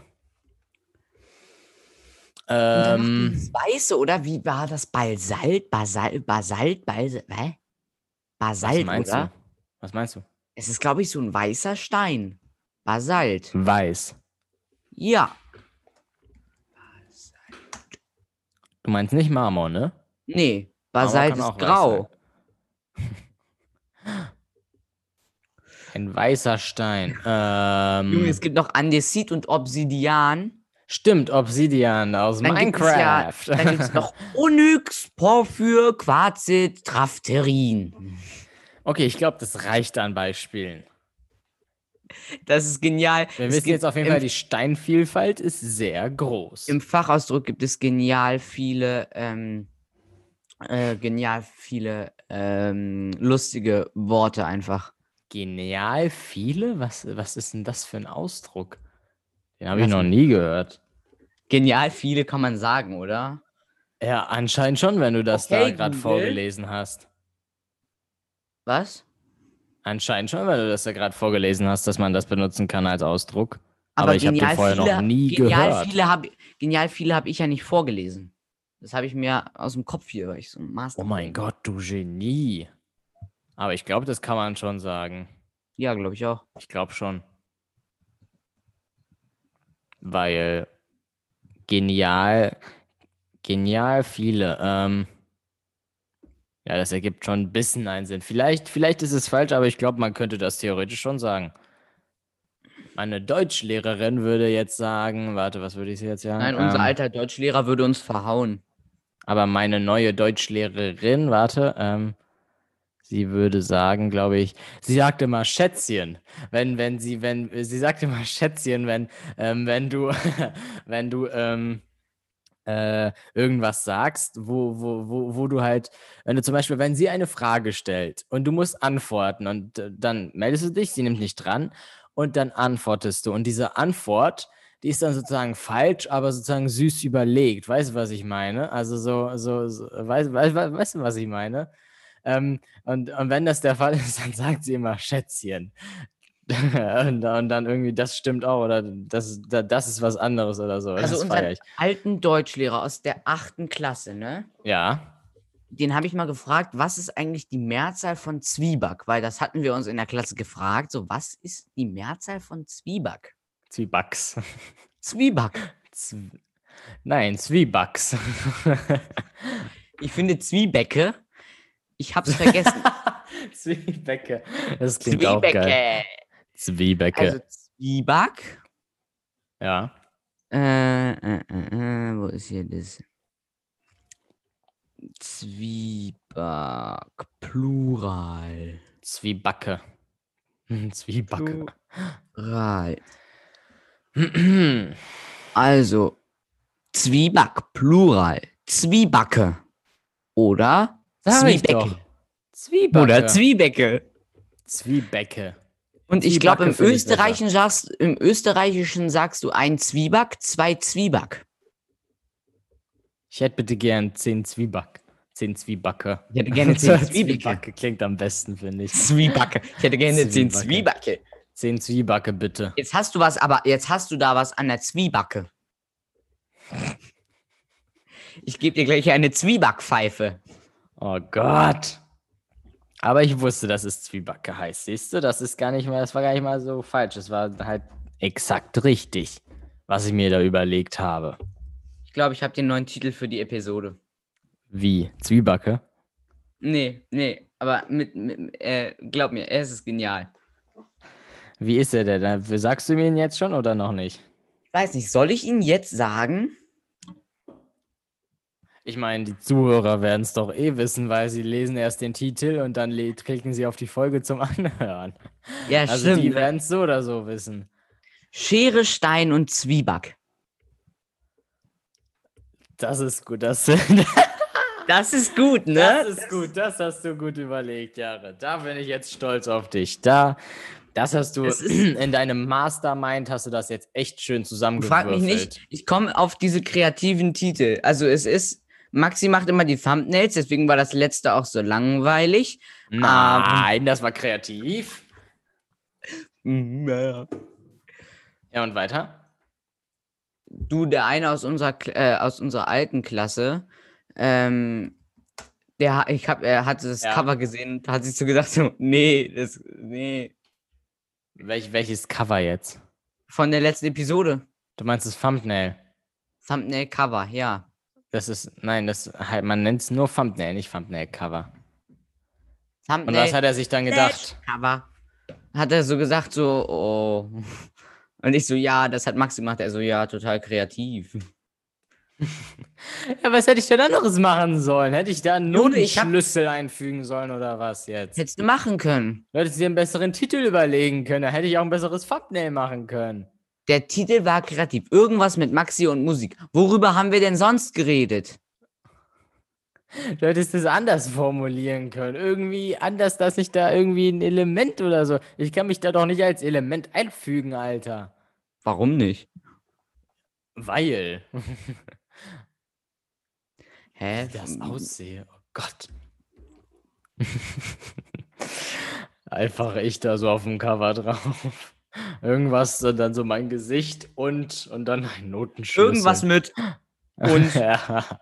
Ähm, Weiße, oder? Wie war das? Basalt? Basalt? Basalt? Basalt? Hä? Was Basalt, meinst oder? du? Was meinst du? Es ist, glaube ich, so ein weißer Stein. Basalt. Weiß. Ja. Du meinst nicht Marmor, ne? Nee, Basalt ist grau. Ein weißer Stein. Ähm, Junge, es gibt noch Andesit und Obsidian. Stimmt, Obsidian aus Dann gibt es ja, Minecraft. dann gibt es noch Onyx, Porphyr, Quarzit, Traphterin. okay, ich glaube, das reicht an Beispielen. Das ist genial. Wir Es wissen jetzt auf jeden Fall, die Steinvielfalt ist sehr groß. Im Fachausdruck gibt es genial viele, ähm, äh, genial viele ähm, lustige Worte einfach. Genial viele? Was, was ist denn das für ein Ausdruck? Den habe ich noch nie gehört. Genial viele kann man sagen, oder? Ja, anscheinend schon, wenn du das da Okay, gerade Google. vorgelesen hast. Was? Anscheinend schon, weil du das ja gerade vorgelesen hast, dass man das benutzen kann als Ausdruck. Aber, ich habe den vorher noch viele- nie genial gehört. Viele hab, genial viele habe ich ja nicht vorgelesen. Das habe ich mir aus dem Kopf hier, weil ich so ein Master. Oh mein Gott, du Genie. Aber ich glaube, das kann man schon sagen. Ja, glaube ich auch. Ich glaube schon. Weil genial, genial viele. Ähm, Ja, das ergibt schon ein bisschen einen Sinn. Vielleicht, vielleicht ist es falsch, aber ich glaube, man könnte das theoretisch schon sagen. Meine Deutschlehrerin würde jetzt sagen, warte, was würde ich jetzt sagen? Nein, unser Ähm, alter Deutschlehrer würde uns verhauen. Aber meine neue Deutschlehrerin, warte, ähm, sie würde sagen, glaube ich, sie sagt immer Schätzchen, wenn, wenn sie, wenn, sie sagt immer Schätzchen, wenn, ähm, wenn du, wenn du, ähm, äh, irgendwas sagst, wo, wo, wo, wo du halt, wenn du zum Beispiel, wenn sie eine Frage stellt und du musst antworten und äh, dann meldest du dich, sie nimmt nicht dran und dann antwortest du und diese Antwort, die ist dann sozusagen falsch, aber sozusagen süß überlegt. Weißt du, was ich meine? Also so, so, so weißt, weißt, weißt du, was ich meine? Ähm, und, und wenn das der Fall ist, dann sagt sie immer Schätzchen. und, und dann irgendwie, das stimmt auch, oder das, da- das ist was anderes oder so. Also unseren alten Deutschlehrer aus der achten Klasse, ne? Ja. Den habe ich mal gefragt, was ist eigentlich die Mehrzahl von Zwieback? Weil das hatten wir uns in der Klasse gefragt. So, was ist die Mehrzahl von Zwieback? Zwiebacks. Zwieback. Zw Nein, Zwiebacks. Ich finde Zwiebäcke. Ich hab's vergessen. Zwiebäcke. Das klingt auch geil. Zwiebäcke. Zwiebäcke. Also Zwieback. ja. Äh, äh, äh, äh, wo ist hier das? Zwieback. Plural. Zwiebacke. Hm, Zwiebacke. Plural. Also, Zwieback, Plural. Zwiebacke. Oder Sag doch. Zwiebacke. Oder Zwiebäcke. Zwiebäcke. Und ich glaube, im. Österreichischen sagst, im Österreichischen sagst du ein Zwieback, zwei Zwieback. Ich hätte bitte gern 10 Zwieback. 10 Zwiebacke. Ich hätte gerne zehn Zwiebacke. klingt am besten, finde ich. Zwiebacke. Ich hätte gerne zehn Zwiebacke. Zwiebacke. 10 Zwiebacke, bitte. Jetzt hast du was, aber jetzt hast du da was an der Zwiebacke. Ich gebe dir gleich eine Zwiebackpfeife. Oh Gott. Aber ich wusste, dass es Zwiebacke heißt. Siehst du, das ist gar nicht mal, das war gar nicht mal so falsch. Es war halt exakt richtig, was ich mir da überlegt habe. Ich glaube, ich habe den neuen Titel für die Episode. Wie? Zwiebacke? Nee, nee, aber mit, mit äh, glaub mir, es ist genial. Wie ist er denn? Äh, Sagst du mir ihn jetzt schon oder noch nicht? Ich weiß nicht, soll ich ihn jetzt sagen? Ich meine, die Zuhörer werden es doch eh wissen, weil sie lesen erst den Titel und dann klicken sie auf die Folge zum Anhören. Ja, Also stimmt. die werden es so oder so wissen. Schere, Stein und Zwieback. Das ist gut, das, Das ist gut, ne? das ist gut, das hast du gut überlegt, Jahre. Da bin ich jetzt stolz auf dich. Da, das hast du in deinem Mastermind hast du das jetzt echt schön Frag mich nicht, ich komme auf diese kreativen Titel. Also es ist, Maxi macht immer die Thumbnails, deswegen war das letzte auch so langweilig. Nein, das war kreativ. Du, Ja, und weiter? der eine aus unserer, äh, aus unserer alten Klasse, ähm, der, ich hab, er hatte das Ja. Cover gesehen hat sich so gedacht, so, nee, das, nee. Welch, welches Cover jetzt? Von der letzten Episode. Du meinst das Thumbnail? Thumbnail Cover, ja. Das ist, nein, das halt, man nennt es nur Thumbnail, nicht Thumbnail-Cover. Und Thumbnail was hat er sich dann gedacht? Cover. Hat er so gesagt, so, oh. Und ich so, ja, das hat Maxi gemacht. Er so, ja, total kreativ. Ja, was hätte ich denn anderes machen sollen? Hätte ich da einen Junge, ich hab- Notenschlüssel einfügen sollen oder was jetzt? Hättest du machen können. Du hättest dir einen besseren Titel überlegen können. Da hätte ich auch ein besseres Thumbnail machen können. Der Titel war kreativ. Irgendwas mit Maxi und Musik. Worüber haben wir denn sonst geredet? Du hättest es anders formulieren können. Irgendwie anders, dass ich da irgendwie ein Element oder so. Ich kann mich da doch nicht als Element einfügen, Alter. Warum nicht? Weil. Hä? Wie das aussehe. Oh Gott. Einfach ich da so auf dem Cover drauf. Irgendwas, und dann so mein Gesicht und, und dann ein Notenschlüssel. Irgendwas mit. und- ja.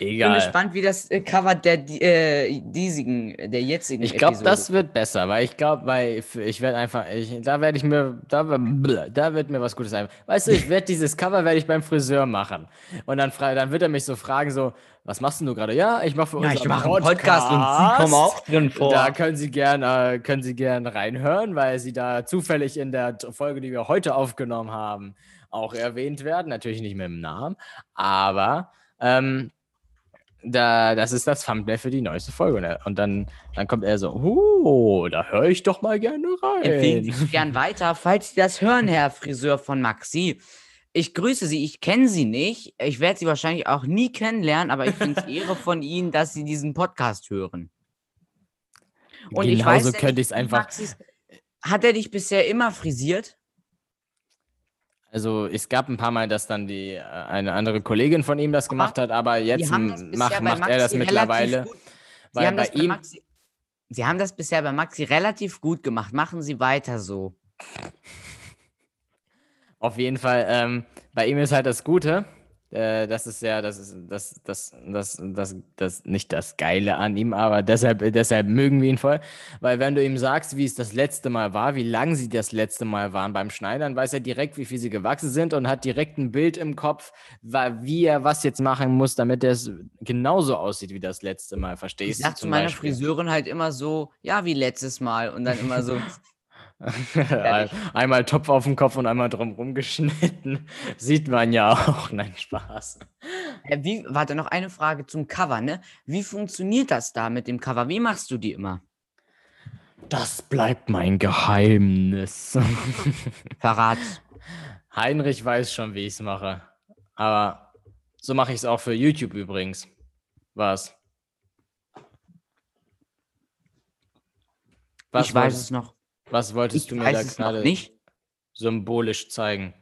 Ich bin Egal. gespannt, wie das äh, Cover der äh, diesigen, der jetzigen Ich glaube, das wird besser, weil ich glaube, weil ich werde einfach, ich, da werde ich mir, da, da wird mir was Gutes ein. Weißt du, ich werde dieses Cover werde ich beim Friseur machen und dann, dann wird er mich so fragen so, was machst denn du gerade? Ja, ich mache für Ja, uns einen Podcast und Sie kommen auch drin vor. Da können Sie gern, äh, können Sie gern reinhören, weil Sie da zufällig in der Folge, die wir heute aufgenommen haben, auch erwähnt werden. Natürlich nicht mit dem Namen, aber ähm, da, das ist das Thumbnail für die neueste Folge. Ne? Und dann, dann kommt er so, oh, da höre ich doch mal gerne Empfehlen Sie rein. gern weiter, falls Sie das hören, Herr Friseur von Maxi. Ich grüße Sie, ich kenne Sie nicht. Ich werde Sie wahrscheinlich auch nie kennenlernen, aber ich finde es Ehre von Ihnen, dass Sie diesen Podcast hören. Und ich weiß Genauso könnte ich es einfach. Maxis, hat er dich bisher immer frisiert? Also es gab ein paar Mal, dass dann die äh, eine andere Kollegin von ihm das gemacht hat, aber jetzt macht, macht er das mittlerweile. Sie Weil haben, bei das bei ihm, Maxi, Sie haben das bisher bei Maxi relativ gut gemacht. Machen Sie weiter so. Auf jeden Fall, ähm, bei ihm ist halt das Gute, das ist ja, das ist das, das, das, das, das, nicht das Geile an ihm, aber deshalb, deshalb mögen wir ihn voll. Weil wenn du ihm sagst, wie es das letzte Mal war, wie lang sie das letzte Mal waren beim Schneidern, weiß er direkt, wie viel sie gewachsen sind und hat direkt ein Bild im Kopf, wie er was jetzt machen muss, damit es genauso aussieht wie das letzte Mal. Ich Verstehst sag du zu zum meiner Beispiel? Friseurin halt immer so, ja, wie letztes Mal. Und dann immer so, einmal Topf auf dem Kopf und einmal drumrum geschnitten. Sieht man ja auch. Nein, Spaß. äh, wie, warte, noch eine Frage zum Cover, ne? Wie funktioniert das da mit dem Cover? Wie machst du die immer? Das bleibt mein Geheimnis. Verrat. Heinrich weiß schon, wie ich es mache. Aber so mache ich es auch für YouTube übrigens. Was? Was, ich weiß es noch. Was wolltest Ich du mir da gerade nicht. symbolisch zeigen?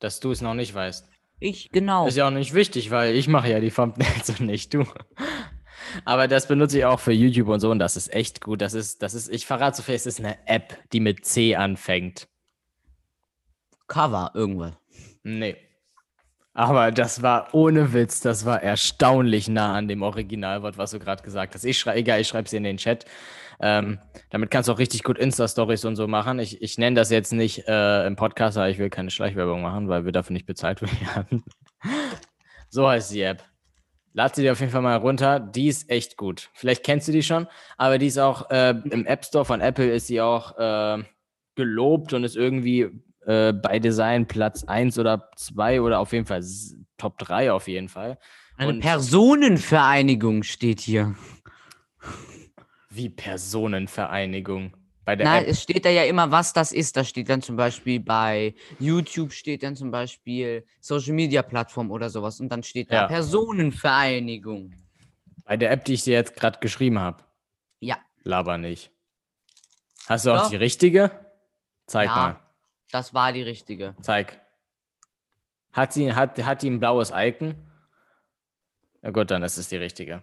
Dass du es noch nicht weißt. Ich, genau. Ist ja auch nicht wichtig, weil ich mache ja die Thumbnails und nicht du. Aber das benutze ich auch für YouTube und so und das ist echt gut. Das ist, das ist, ich verrate so viel, es ist eine App, die mit C anfängt. Cover, irgendwas. Nee. Aber das war ohne Witz, das war erstaunlich nah an dem Originalwort, was du gerade gesagt hast. Ich schreibe, egal, ich schreibe es in den Chat. Ähm, damit kannst du auch richtig gut Insta-Stories und so machen. Ich, ich nenne das jetzt nicht äh, im Podcast, aber ich will keine Schleichwerbung machen, weil wir dafür nicht bezahlt werden. so heißt die App. Lad sie dir auf jeden Fall mal runter. Die ist echt gut. Vielleicht kennst du die schon, aber die ist auch äh, im App Store von Apple ist sie auch äh, gelobt und ist irgendwie äh, bei Design Platz 1 oder 2 oder auf jeden Fall Top 3 auf jeden Fall. Eine Und- Personenvereinigung steht hier. Wie Personenvereinigung. Bei der Na, App. es steht da ja immer, was das ist. Da steht dann zum Beispiel bei YouTube steht dann zum Beispiel Social Media Plattform oder sowas und dann steht da Ja. Personenvereinigung. Bei der App, die ich dir jetzt gerade geschrieben habe. Ja. Laber nicht. Hast du auch Doch. die richtige? Zeig Ja. mal. Das war die richtige. Zeig. Hat sie, hat, hat die ein blaues Icon? Na gut, dann ist es die richtige.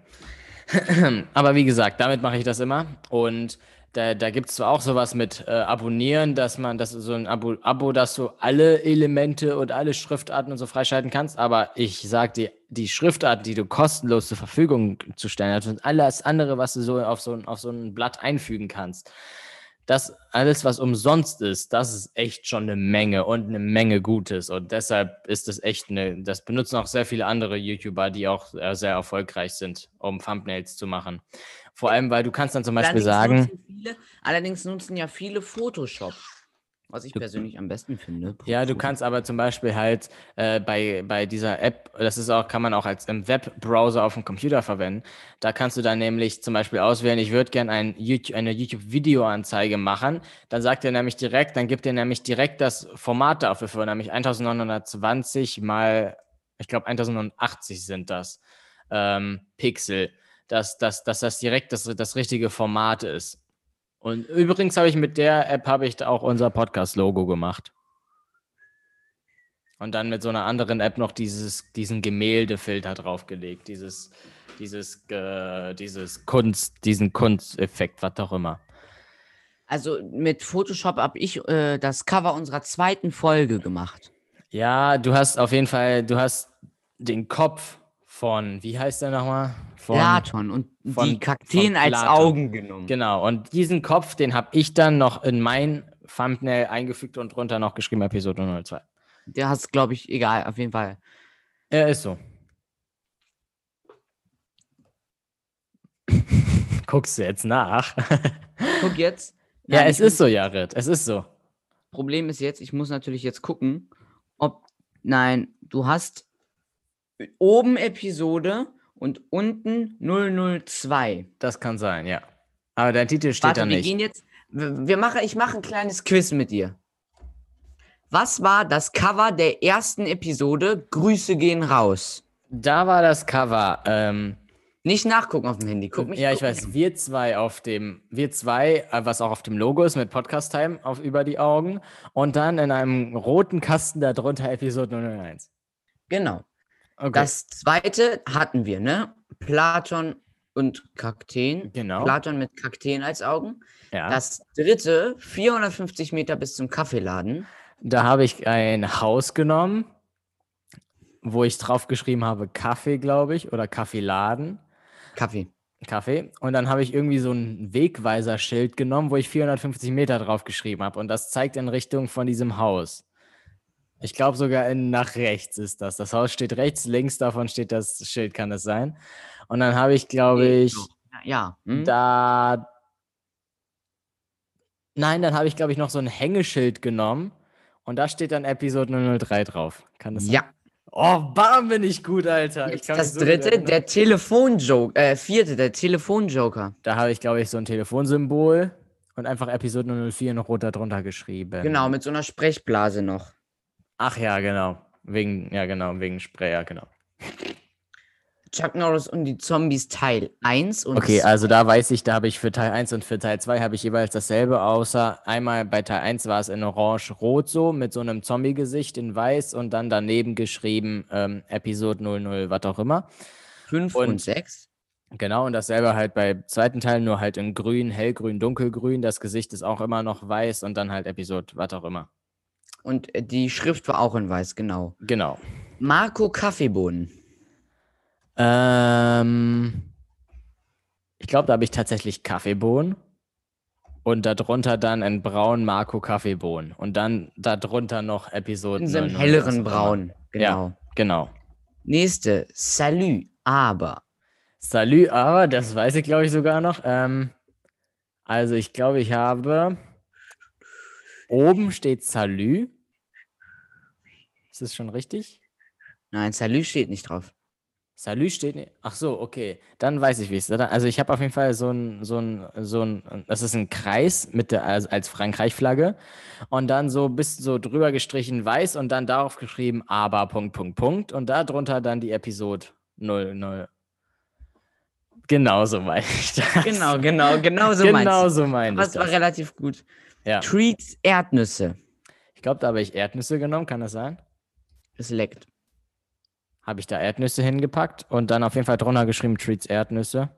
Aber wie gesagt, damit mache ich das immer. Und da, da gibt es zwar auch sowas mit äh, Abonnieren, dass man, das so ein Abo, Abo, dass du alle Elemente und alle Schriftarten und so freischalten kannst. Aber ich sag dir, die Schriftarten, die du kostenlos zur Verfügung zu stellen hast und alles andere, was du so auf so, auf so ein Blatt einfügen kannst, das alles, was umsonst ist, das ist echt schon eine Menge und eine Menge Gutes. Und deshalb ist es echt eine, das benutzen auch sehr viele andere YouTuber, die auch äh, sehr erfolgreich sind, um Thumbnails zu machen. Vor allem, weil du kannst dann zum Beispiel sagen, nutzen viele, allerdings nutzen ja viele Photoshop. Was ich persönlich am besten finde. Ja, du kannst aber zum Beispiel halt äh, bei, bei dieser App, das ist auch, kann man auch als im Webbrowser auf dem Computer verwenden. Da kannst du dann nämlich zum Beispiel auswählen, ich würde gerne ein YouTube, eine YouTube-Videoanzeige machen. Dann sagt er nämlich direkt, dann gibt er nämlich direkt das Format dafür vor, nämlich 1920 mal, ich glaube 1080 sind das ähm, Pixel, dass, dass, dass das direkt das, das richtige Format ist. Und übrigens habe ich mit der App habe ich auch unser Podcast-Logo gemacht. Und dann mit so einer anderen App noch dieses, diesen Gemäldefilter draufgelegt, dieses, dieses, äh, dieses Kunst, diesen Kunsteffekt, was auch immer. Also mit Photoshop habe ich äh, das Cover unserer zweiten Folge gemacht. Ja, du hast auf jeden Fall, du hast den Kopf von, wie heißt der nochmal? Von, Platon und von- die Kakteen als. Augen genommen. Genau, und diesen Kopf, den habe ich dann noch in mein Thumbnail eingefügt und drunter noch geschrieben, Episode 02. Der hast, glaube ich, egal, auf jeden Fall. Er ist so. Guckst du jetzt nach? Guck jetzt. ja, Nein, es ich ist so, Jared. Es ist so. Problem ist jetzt, ich muss natürlich jetzt gucken, ob. Nein, du hast oben Episode und unten 002. Das kann sein, ja. Aber der Titel steht Warte, da wir nicht. gehen jetzt. Wir, machen, ich mache ein kleines Quiz mit dir. Was war das Cover der ersten Episode? Grüße gehen raus. Da war das Cover. Ähm, Nicht nachgucken auf dem Handy. Guck mich ja, ich weiß, mich- wir zwei auf dem, wir zwei, äh, was auch auf dem Logo ist, mit Podcast Time auf über die Augen. Und dann in einem roten Kasten darunter Episode 001. Genau. Okay. Das zweite hatten wir, ne? Platon und Kakteen. genau. Platon mit Kakteen als Augen. ja. Das dritte, 450 Meter bis zum Kaffeeladen. Da habe ich ein Haus genommen, wo ich drauf geschrieben habe Kaffee, glaube ich, oder Kaffeeladen. Kaffee. Kaffee. Und dann habe ich irgendwie so ein Wegweiserschild genommen, wo ich 450 Meter drauf geschrieben habe. Und das zeigt in Richtung von diesem Haus. Ich glaube sogar in, nach rechts ist das. Das Haus steht rechts, links davon steht das Schild, kann das sein. Und dann habe ich, glaube ich, Ja. Hm? da. Nein, dann habe ich, glaube ich, noch so ein Hängeschild genommen. Und da steht dann Episode 003 drauf. Kann das sein? ja. Oh, bam, bin ich gut, Alter. Ich das so dritte, der Telefonjoker. Äh, vierte, der Telefonjoker. Da habe ich, glaube ich, so ein Telefonsymbol und einfach Episode 004 noch rot darunter geschrieben. Genau, mit so einer Sprechblase noch. Ach ja, genau. Wegen, ja, genau, wegen Sprayer, genau. Chuck Norris und die Zombies Teil 1 und Okay, also da weiß ich, da habe ich für Teil 1 und für Teil 2 habe ich jeweils dasselbe, außer einmal bei Teil 1 war es in orange-rot so, mit so einem Zombie-Gesicht in weiß und dann daneben geschrieben ähm, Episode 00, was auch immer. 5 und- und 6. Genau, und dasselbe halt bei zweiten Teil, nur halt in grün, hellgrün, dunkelgrün. Das Gesicht ist auch immer noch weiß und dann halt Episode, was auch immer. Und äh, die Schrift war auch in weiß, genau. Genau. Marco Kaffeebohnen. Ähm, ich glaube, da habe ich tatsächlich Kaffeebohnen und darunter dann ein braun Marco Kaffeebohnen und dann darunter noch Episoden. In so einem 00, was auch helleren. Braun. Genau. Ja. Genau. Nächste. Salü. Aber. Salü, aber das weiß ich glaube ich sogar noch. Ähm, also ich glaube, ich habe oben steht Salü. Ist das schon richtig? Nein, Salü steht nicht drauf. Salü steht nicht. Ach so, okay. Dann weiß ich, wie es ist. Also ich habe auf jeden Fall so ein, so ein, so ein, das ist ein Kreis mit der, als, als Frankreich-Flagge und dann so bis so drüber gestrichen weiß und dann darauf geschrieben, aber Punkt, Punkt, Punkt und darunter dann die Episode 00. Genau so meine ich das. Genau, genau, genau so genau du. so meine ich Was war das. relativ gut. Ja. Treats Erdnüsse. Ich glaube, da habe ich Erdnüsse genommen, kann das sein? Es leckt. Habe ich da Erdnüsse hingepackt und dann auf jeden Fall drunter geschrieben Treats Erdnüsse.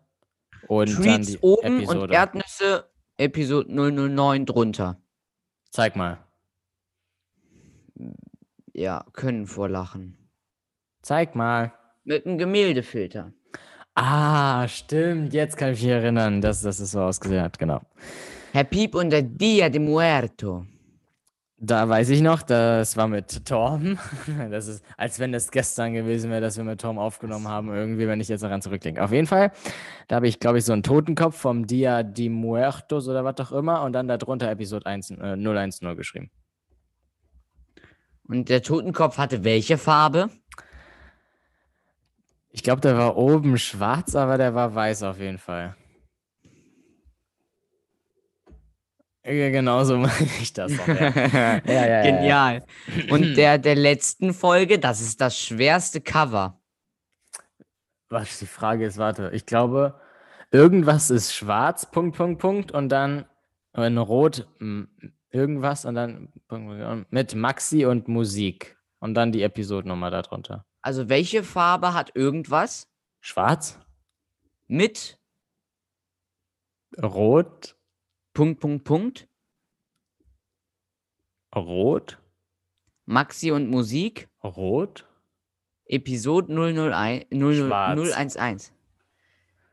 Und dann Treats die oben Episode. und Erdnüsse Episode 009 drunter. Zeig mal. Ja, können vorlachen. Zeig mal. Mit einem Gemäldefilter. Ah, stimmt. Jetzt kann ich mich erinnern, dass, dass es so ausgesehen hat. Genau. Herr Piep und der Dia de Muerto. Da weiß ich noch, das war mit Torben. Das ist, als wenn das gestern gewesen wäre, dass wir mit Torben aufgenommen haben, irgendwie, wenn ich jetzt daran zurückdenke. Auf jeden Fall, da habe ich, glaube ich, so einen Totenkopf vom Dia de Muertos oder was auch immer und dann darunter Episode 1, äh, 010 geschrieben. Und der Totenkopf hatte welche Farbe? Ich glaube, der war oben schwarz, aber der war weiß auf jeden Fall. Ja, genau so meine ich das auch, ja. ja, ja. Genial. Und der der letzten Folge, das ist das schwerste Cover. Was die Frage ist, warte, ich glaube, irgendwas ist schwarz, Punkt, Punkt, Punkt, und dann in rot irgendwas und dann mit Maxi und Musik. Und dann die Episodennummer darunter. Also welche Farbe hat irgendwas Schwarz, mit rot, Punkt, Punkt, Punkt, rot, Maxi und Musik? rot. Episode 001, 00, Schwarz. 011.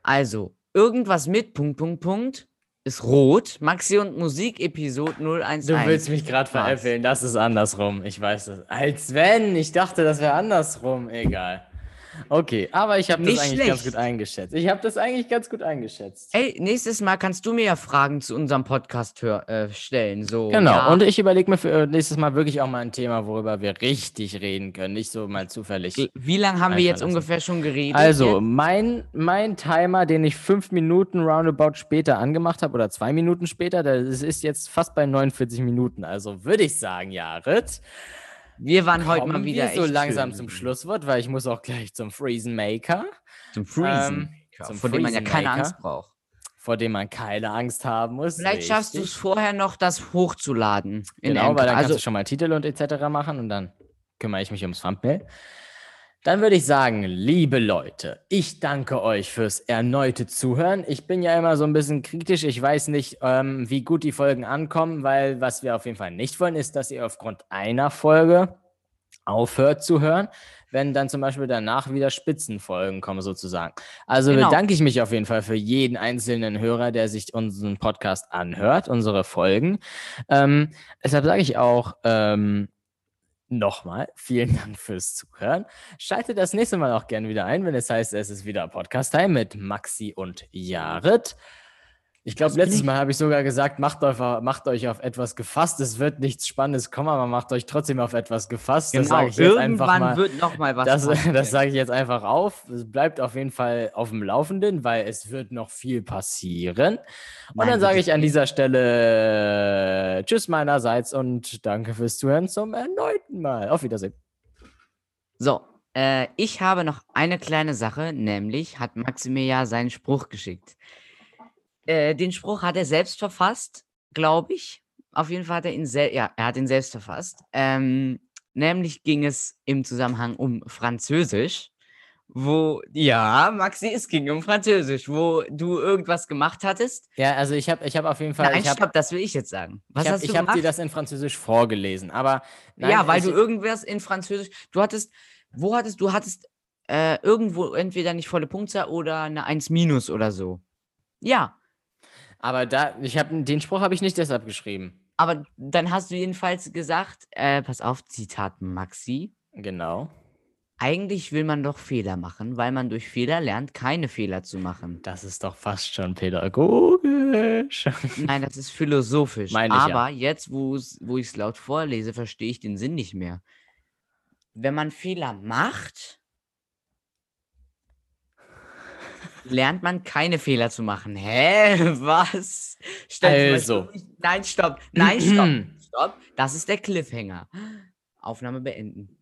Also, irgendwas mit Punkt, Punkt, Punkt ist rot. Maxi und Musik Episode 011. Du willst mich gerade veräppeln, das ist andersrum. Ich weiß das. Als wenn, ich dachte, das wäre andersrum. Egal. Okay, aber ich habe das eigentlich ganz schlecht. gut eingeschätzt. Ich habe das eigentlich ganz gut eingeschätzt. Ey, nächstes Mal kannst du mir ja Fragen zu unserem Podcast hör, äh, stellen. So, Genau, ja, und ich überlege mir für äh, nächstes Mal wirklich auch mal ein Thema, worüber wir richtig reden können, nicht so mal zufällig. wie lange haben wir jetzt ungefähr schon geredet? Also, jetzt? mein, mein Timer, den ich fünf Minuten roundabout später angemacht habe, oder zwei Minuten später, das ist jetzt fast bei 49 Minuten. Also würde ich sagen, Jared, wir waren heute mal wieder wir so langsam schön. zum Schlusswort, weil ich muss auch gleich zum Freezen Maker, Zum Freezen. Ähm, zum vor dem man ja keine Maker. Angst braucht. vor dem man keine Angst haben muss. Vielleicht schaffst du es Richtig. vorher noch, das hochzuladen. Genau, weil dann also, kannst du schon mal Titel und etc. machen und dann kümmere ich mich ums Thumbnail. Dann würde ich sagen, liebe Leute, ich danke euch fürs erneute Zuhören. Ich bin ja immer so ein bisschen kritisch. Ich weiß nicht, ähm, wie gut die Folgen ankommen, weil was wir auf jeden Fall nicht wollen, ist, dass ihr aufgrund einer Folge aufhört zu hören, wenn dann zum Beispiel danach wieder Spitzenfolgen kommen sozusagen. Also Genau. bedanke ich mich auf jeden Fall für jeden einzelnen Hörer, der sich unseren Podcast anhört, unsere Folgen. Ähm, deshalb sage ich auch ähm, nochmal vielen Dank fürs Zuhören. Schaltet das nächste Mal auch gerne wieder ein, wenn es heißt, es ist wieder Podcast-Time mit Maxi und Jared. Ich glaube, Das letztes ich. Mal habe ich sogar gesagt, macht euch, macht euch auf etwas gefasst. Es wird nichts Spannendes kommen, aber macht euch trotzdem auf etwas gefasst. Das genau, sage ich jetzt einfach irgendwann mal. wird noch mal was Das, passieren. das sage ich jetzt einfach auf. Es bleibt auf jeden Fall auf dem Laufenden, weil es wird noch viel passieren. Und Nein, dann sage ich an es dieser Stelle äh, Tschüss meinerseits und danke fürs Zuhören zum erneuten Mal. Auf Wiedersehen. So, äh, ich habe noch eine kleine Sache, nämlich hat Maxi mir ja seinen Spruch geschickt. Äh, den Spruch hat er selbst verfasst, glaube ich. Auf jeden Fall hat er ihn selbst, ja, er hat ihn selbst verfasst. Ähm, nämlich ging es im Zusammenhang um Französisch, wo, ja, Maxi, es ging um Französisch, wo du irgendwas gemacht hattest. Ja, also ich habe ich hab auf jeden Fall. Nein, ich habe stopp, das will ich jetzt sagen. Was ich hab, hast du ich hab gemacht? dir das in Französisch vorgelesen, aber nein, ja, weil ich, du irgendwas in Französisch, du hattest, wo hattest, du hattest äh, irgendwo entweder nicht volle Punktzahl oder eine 1 minus oder so. Ja, aber da, ich habe den Spruch habe ich nicht deshalb geschrieben. aber dann hast du jedenfalls gesagt, äh, pass auf, Zitat Maxi, Genau. eigentlich will man doch Fehler machen, weil man durch Fehler lernt, keine Fehler zu machen. Das ist doch fast schon pädagogisch. Nein, das ist philosophisch. Meine ich ja. Aber jetzt, wo's- wo ich es laut vorlese, verstehe ich den Sinn nicht mehr. Wenn man Fehler macht, lernt man keine Fehler zu machen. Hä? Was? Stell Also. Nein, stopp. Nein, stopp. Stopp. Das ist der Cliffhanger. Aufnahme beenden.